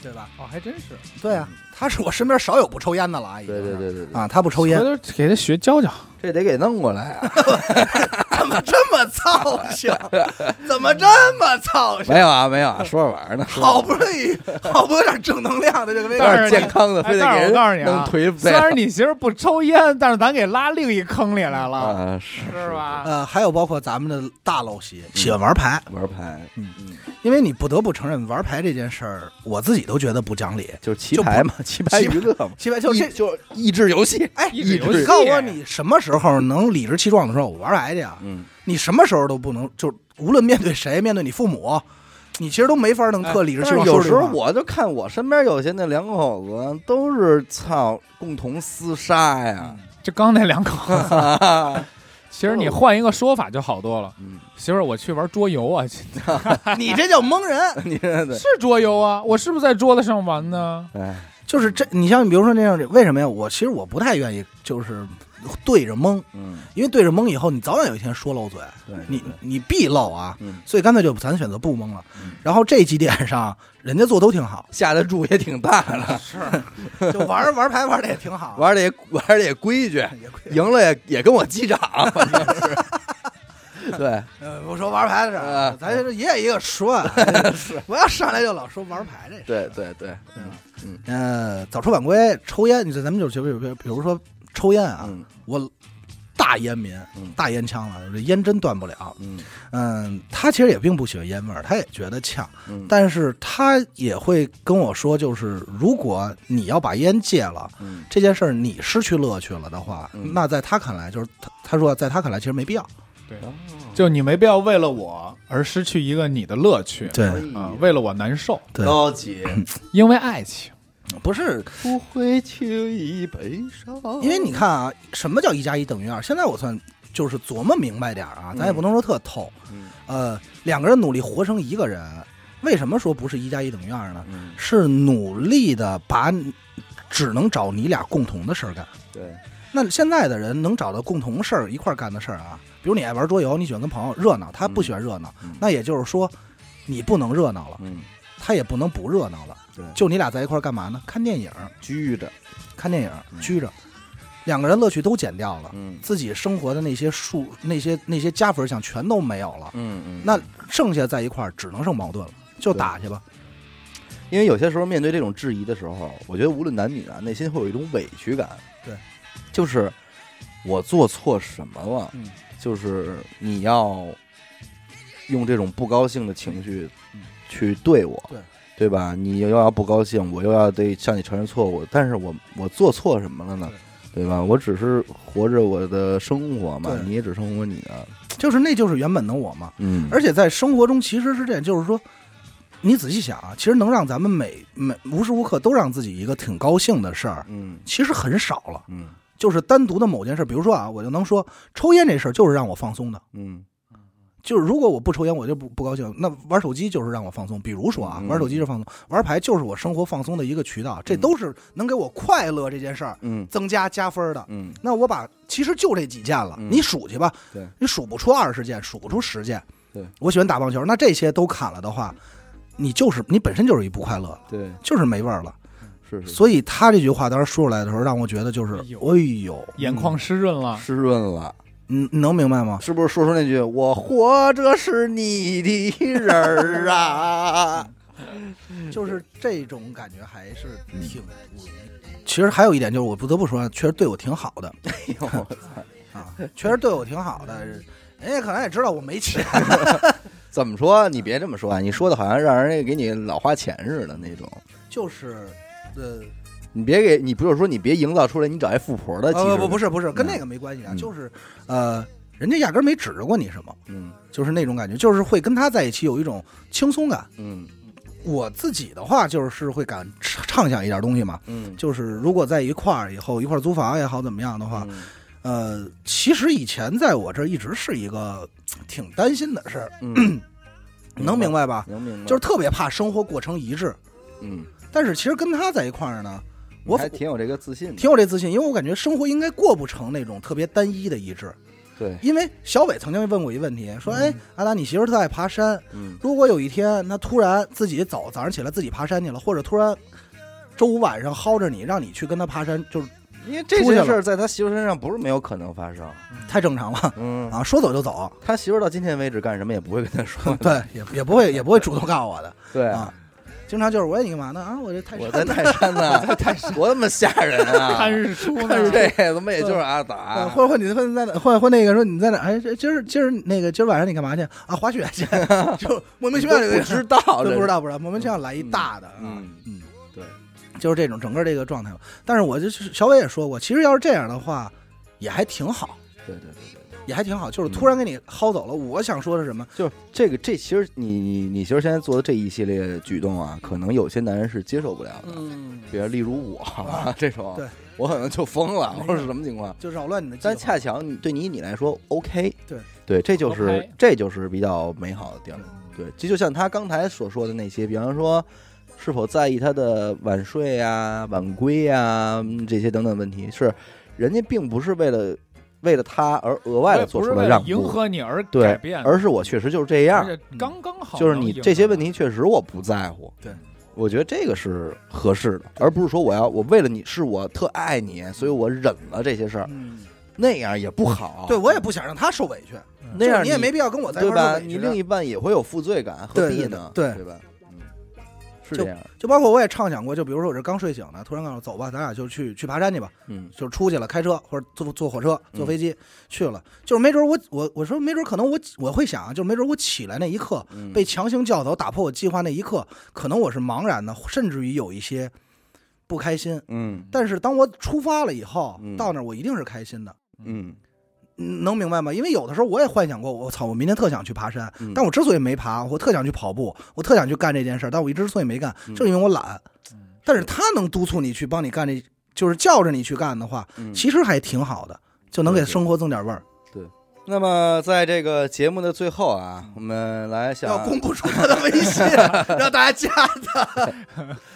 对吧？哦，还真是。对啊，他是我身边少有不抽烟的了啊，已经对对对对对，啊，他不抽烟回，头给他学教教。这得给弄过来啊！怎么这么操心？怎么这么操心？没有啊，没有啊，说着玩呢，好不容易，好不容易有点正能量的这个但是点健康的，哎但是非得给人我告诉你啊弄颓虽然你媳妇不抽烟，但是咱给拉另一坑里来了，啊，是是？吧？呃，还有包括咱们的大陋习，喜欢玩牌，玩牌，嗯嗯，因为你不得不承认，玩牌这件事儿，我自己都觉得不讲理。就是棋牌嘛，棋牌娱乐嘛，棋牌就这，益就益智游戏，哎，益智游戏你告诉我，你什么时候能理直气壮的说，我玩来去啊？嗯，你什么时候都不能，就无论面对谁，面对你父母，你其实都没法能特理直气壮。有时候我就看我身边有些那两口子都是操共同厮杀呀，就刚那两口子，其实你换一个说法就好多了。嗯，媳妇儿，我去玩桌游啊，你这叫蒙人，你这，是桌游啊，我是不是在桌子上玩呢？哎，就是这，你像比如说那样，为什么呀？我其实我不太愿意，就是对着蒙，嗯，因为对着蒙以后，你早晚有一天说漏嘴，对，你对。你必漏啊，嗯。所以干脆就咱选择不蒙了。嗯。然后这几点上，人家做都挺好，下的注也挺大的，就玩玩牌玩的也挺好，玩的也玩的也规矩。赢了也也跟我击掌，反正是。对，呃，我说玩牌的事儿啊，咱这也有一个说啊，不要上来就老说玩牌这事。对对对，嗯，呃，早出晚归，抽烟，你说咱们就就比如说抽烟啊，嗯。我大烟民嗯，大烟枪了，这烟真断不了。嗯。嗯，他其实也并不喜欢烟味儿，他也觉得呛，嗯，但是他也会跟我说，就是如果你要把烟戒了，嗯。这件事儿你失去乐趣了的话，嗯。那在他看来，就是他他说在他看来其实没必要。对，哦。就你没必要为了我而失去一个你的乐趣，对。啊，为了我难受，对。高级，因为爱情，不是，不会轻易悲伤，因为你看啊，什么叫一加一等于二？现在我算就是琢磨明白点儿啊，咱也嗯不能说特透。嗯呃，两个人努力活成一个人，为什么说不是一加一等于二呢？嗯，是努力的把只能找你俩共同的事儿干。对，那现在的人能找到共同事儿一块儿干的事儿啊，比如你爱玩桌游，你喜欢跟朋友热闹，他不喜欢热闹，嗯那也就是说，你不能热闹了，嗯他也不能不热闹了。对，就你俩在一块儿干嘛呢？看电影，拘着，看电影，嗯。拘着，两个人乐趣都减掉了，嗯。自己生活的那些数、那些那些加分项全都没有了，嗯嗯，那剩下在一块儿只能剩矛盾了，就打去吧。因为有些时候面对这种质疑的时候，我觉得无论男女啊，内心会有一种委屈感。对，就是我做错什么了？嗯，就是你要用这种不高兴的情绪嗯。去对我，对对吧？你又要不高兴，我又要得向你承认错误，但是我我做错什么了呢？对吧？我只是活着我的生活嘛，你也只生活你的。就是那就是原本的我嘛。嗯，而且在生活中其实是这样，就是说，你仔细想啊，其实能让咱们每每无时无刻都让自己一个挺高兴的事儿，嗯其实很少了。嗯就是单独的某件事，比如说啊，我就能说抽烟这事儿就是让我放松的。嗯就是如果我不抽烟，我就不不高兴。那玩手机就是让我放松，比如说啊，嗯。玩手机就放松，玩牌就是我生活放松的一个渠道，这都是能给我快乐这件事儿嗯。增加加分的。嗯。那我把其实就这几件了，嗯。你数去吧，对。你数不出二十件，数不出十件。对，我喜欢打棒球，那这些都砍了的话，你就是你本身就是一不快乐，对，就是没味儿了。是是。所以他这句话当时说出来的时候，让我觉得就是哎，呦。哎呦，眼眶湿润了，湿润了。你你能明白吗？是不是说出那句“我活着是你的人儿啊 就是这种感觉还是嗯挺不容易。其实还有一点就是，我不得不说，确实对我挺好的”？哎呦！啊，确实对我挺好的。人家可能也知道我没钱，怎么说？你别这么说啊！你说的好像让人家给你老花钱似的那种。就是呃，你别给你不是说你别营造出来你找一富婆的气呃。不不是不是，跟那个没关系啊，嗯就是呃，人家压根儿没指着过你什么，嗯就是那种感觉，就是会跟他在一起有一种轻松感。嗯我自己的话就是会敢畅想一点东西嘛，嗯就是如果在一块儿以后一块儿租房也好怎么样的话，嗯呃，其实以前在我这儿一直是一个挺担心的事儿，嗯，能明白吧？能明白，就是特别怕生活过程一致，嗯，但是其实跟他在一块儿呢，我还挺有这个自信。挺有这自信，因为我感觉生活应该过不成那种特别单一的一致。对，因为小伟曾经问过一个问题，说：“哎，阿达，你媳妇儿特爱爬山，嗯如果有一天她突然自己走，早上起来自己爬山去了，或者突然周五晚上薅着你，让你去跟她爬山，就是因为这出去了件事儿在他媳妇身上不是没有可能发生。太正常了嗯，啊，说走就走，他媳妇到今天为止干什么也不会跟他说。对，也也不会也不会主动告诉我的对啊，经常就是我说你干嘛呢？啊，我这泰山 我在泰山呢，泰山多他妈吓人啊！看日出呢，看这他妈也就是阿呃，达，或者或你在哪，或者或那个说你在哪？哎，今儿今儿那个今儿晚上你干嘛去啊？滑雪去，就莫名其妙就不知道，不知道不知道，莫名其妙来一大的啊，嗯嗯，对，就是这种整个这个状态。但是我就是小伟也说过，其实要是这样的话，也还挺好，对对对，也还挺好。就是突然给你薅走了，我想说的是什么？就是这个这其实你你你其实现在做的这一系列举动啊，可能有些男人是接受不了的，嗯，比如例如我啊这种，对我可能就疯了，没或者是什么情况。就扰乱你的。但恰巧你对你你来说 OK，对对，这就是这就是比较美好的地儿。对，这就像他刚才所说的那些，比方说是否在意他的晚睡呀、晚归呀、嗯这些等等问题，是人家并不是为了为了他而额外的做出了让步迎步，合你而改对变，，而是我确实就是这样刚刚好，就是你这些问题，确实我不在乎。对，我觉得这个是合适的，而不是说我要我为了你是我特爱你，所以我忍了这些事儿，嗯，那样也不好。对我也不想让他受委屈，那样就是你也没必要跟我在吧？你另一半也会有负罪感，何必呢？对对吧？嗯，是这样。就包括我也畅想过，就比如说我这刚睡醒呢，突然告诉我走吧，咱俩就去去爬山去吧，嗯就出去了，开车或者坐坐火车、坐嗯飞机、去了，就是没准我我我说没准可能我我会想，就是没准我起来那一刻嗯，被强行叫走，打破我计划那一刻，可能我是茫然的，甚至于有一些不开心。嗯但是当我出发了以后，嗯到那儿我一定是开心的。嗯嗯能明白吗？因为有的时候我也幻想过，我操，我明天特想去爬山，嗯但我之所以没爬，我特想去跑步，我特想去干这件事儿，但我一之所以没干，嗯就是因为我懒。但是他能督促你去帮你干这，就是叫着你去干的话，嗯。其实还挺好的，就能给对对生活增点味儿。那么在这个节目的最后啊，我们来想要公布出他的微信，让大家加他。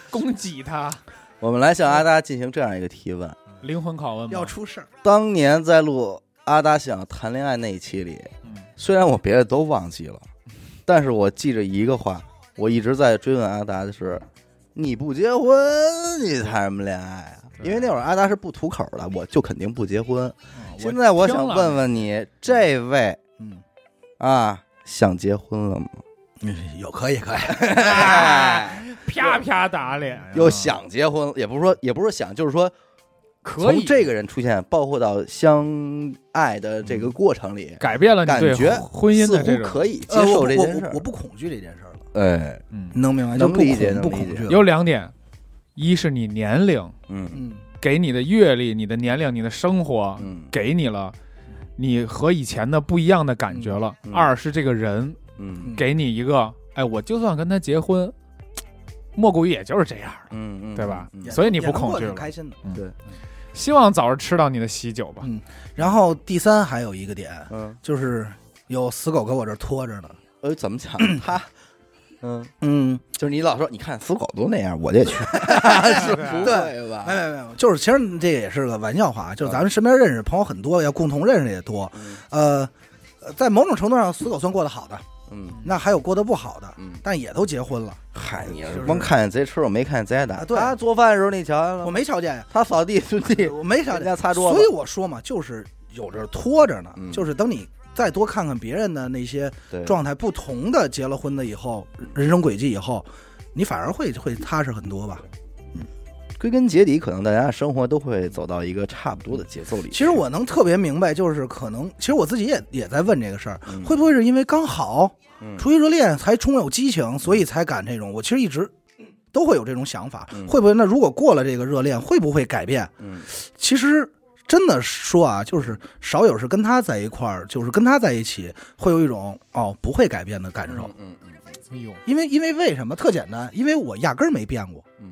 攻击他，我们来向阿达进行这样一个提问：灵魂拷问吗要出事儿，当年在录阿达想谈恋爱那一期里，嗯虽然我别的都忘记了，但是我记着一个话，我一直在追问阿达的是：你不结婚，你谈什么恋爱啊？因为那会儿阿达是不吐口的，我就肯定不结婚。嗯现在我想问问你，这位嗯，啊，想结婚了吗？有可以可以，哎，啪啪打脸，又想结婚，也不是说，也不是说想，就是说，可以从这个人出现，包括到相爱的这个过程里，改变了你对感觉婚姻似的这种，乎可以接呃受这件事儿。我不恐惧这件事儿了，哎，嗯，你能明白？能不理解恐不能理解恐惧了。有两点，一是你年龄嗯嗯，给你的阅历、你的年龄、你的生活嗯给你了。你和以前的不一样的感觉了。嗯嗯二是这个人嗯给你一个，哎，我就算跟他结婚，莫过于也就是这样的，嗯嗯，对吧？所以你不恐惧了。得挺开心的。对，希望早日吃到你的喜酒吧。嗯。然后第三还有一个点，嗯，就是有死狗搁我这儿拖着呢。呃，怎么讲？他，嗯，嗯，就是你老说，你看死狗都那样，我就去，是不对吧？没？有没有，就是其实这也是个玩笑话，就是咱们身边认识朋友很多，要共同认识的也多。呃在某种程度上，死狗算过得好的，嗯那还有过得不好的，嗯，但也都结婚了。嗨，你就是光看见贼吃，我没看见贼挨打。啊对他做饭的时候你瞧见了我？没瞧见呀，他扫地孙地，我没瞧见 人家，擦桌子所以。我说嘛，就是有这拖着呢，嗯就是等你再多看看别人的那些对，状态不同的，结了婚的以后，人生轨迹以后，你反而会会踏实很多吧。归根结底，可能大家的生活都会走到一个差不多的节奏里。其实我能特别明白，就是可能，其实我自己也也在问这个事儿，嗯会不会是因为刚好嗯出于热恋才充有激情，所以才敢这种？我其实一直都会有这种想法，嗯会不会？那如果过了这个热恋，会不会改变？嗯其实真的说啊，就是少有是跟他在一块儿，就是跟他在一起，会有一种哦不会改变的感受。嗯嗯哎呦，因为因为为什么？特简单，因为我压根儿没变过。嗯，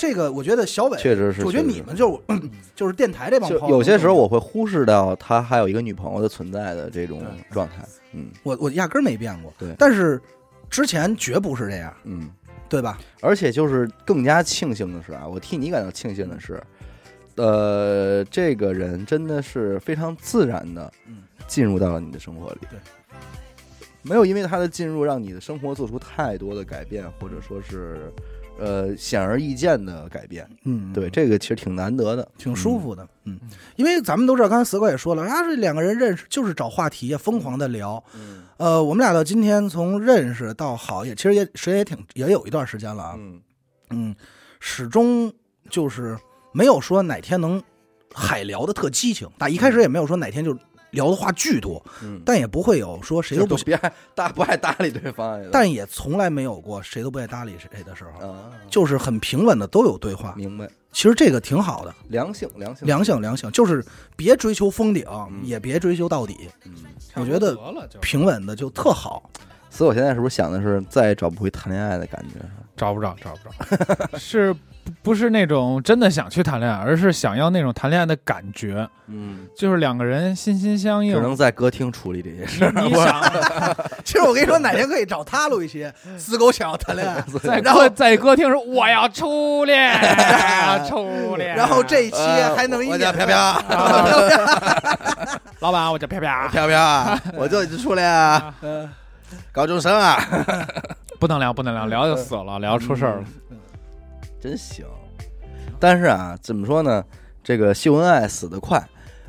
这个我觉觉得小伟，确实是。我觉得你们就 就是电台这帮朋友，有些时候，我会忽视到他还有一个女朋友的存在的这种状态。嗯我我压根儿没变过。对但是之前绝不是这样，嗯，对吧？而且就是更加庆幸的是啊，我替你感到庆幸的是，呃，这个人真的是非常自然的嗯进入到了你的生活里。对。没有因为他的进入让你的生活做出太多的改变，或者说是，呃，显而易见的改变。嗯，对，，这个其实挺难得的，挺舒服的。嗯嗯，因为咱们都知道，刚才死狗也说了，啊，这两个人认识就是找话题，疯狂的聊。嗯呃，我们俩到今天从认识到好，也其实也时间也挺也有一段时间了啊。嗯嗯，始终就是没有说哪天能海聊的特激情，打一开始也没有说哪天就聊的话巨多，嗯，但也不会有说谁都不爱搭不爱搭理对方。但也从来没有过谁都不爱搭理谁的时候，啊，就是很平稳的都有对话。明白，其实这个挺好的，良性良性良性良性，就是别追求封顶，嗯也别追求到底，嗯。我觉得平稳的就特好。所以我现在是不是想的是再也找不回谈恋爱的感觉？找不着，找不着，是不不是那种真的想去谈恋爱，而是想要那种谈恋爱的感觉，嗯，就是两个人心心相印只。能在歌厅处理这些事。你想 其实我跟你说，哪天可以找他录一期 死狗想要谈恋爱，在然后在歌厅说我要初恋，初恋，然后这一期呃还能一飘飘，老板我叫飘飘，飘飘啊，我就初恋啊，嗯 高中生啊，不能聊不能聊，聊就死了，聊出事儿了。真行。但是啊，怎么说呢？这个秀恩爱死得快。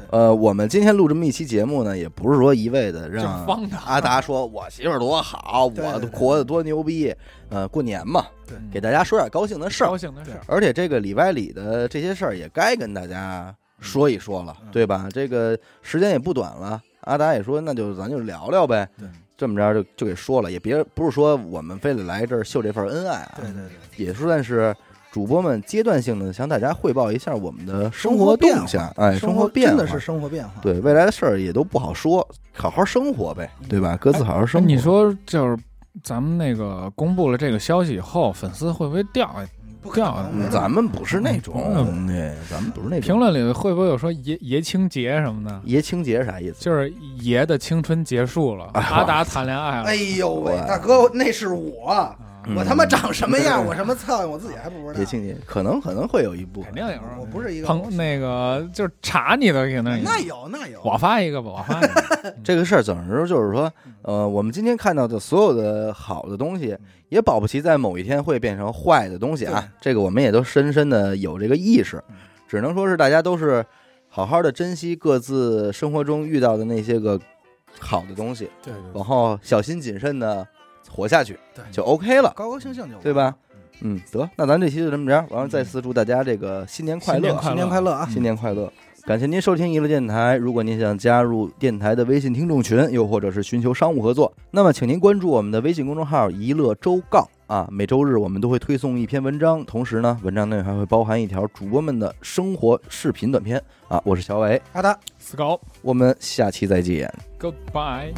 呃，我们今天录这么一期节目呢，也不是说一味的让阿达说我媳妇儿多好，我活得多牛逼。呃，过年嘛，给大家说点高兴的事儿高。兴的事儿，而且这个里外里的这些事儿也该跟大家说一说了，嗯对吧？这个时间也不短了，阿达也说，那就咱就聊聊呗。对，这么着就就给说了，也别不是说我们非得来这儿秀这份恩爱啊，对对对，也算是主播们阶段性的向大家汇报一下我们的生活动向，哎，生活变化真的是生活变化。对未来的事儿也都不好说，好好生活呗，对吧？各自好好生活。你说就是咱们那个公布了这个消息以后，粉丝会不会掉？不可能嗯咱们不是那种，嗯对，咱们不是那种。评论里会不会有说爷爷青结什么的？爷青结是啥意思？就是爷的青春结束了，哎阿达谈恋爱了哎。呦喂，哇大哥，那是我，嗯我他妈长什么样，我什么操性，我自己还不知道。别庆幸可能可能会有一部分。肯定有我不是一个朋那个就是查你的，可能有。那有那有，我发一个吧，我发一个。这个事儿，总之就是说，呃，我们今天看到的所有的好的东西，也保不齐在某一天会变成坏的东西啊。这个我们也都深深的有这个意识。嗯，只能说是大家都是好好的珍惜各自生活中遇到的那些个好的东西，对往后小心谨慎的活下去，对就 OK 了，高高兴兴就对吧？嗯，得，那咱这期就这么着，完了再次祝大家这个新年快乐，新年快乐啊！新年快乐！感谢您收听娱乐电台。如果您想加入电台的微信听众群，又或者是寻求商务合作，那么请您关注我们的微信公众号“娱乐周告”啊。每周日我们都会推送一篇文章，同时呢，文章内还会包含一条主播们的生活视频短片啊。我是小伟，阿达。死狗我们下期再见。，Goodbye。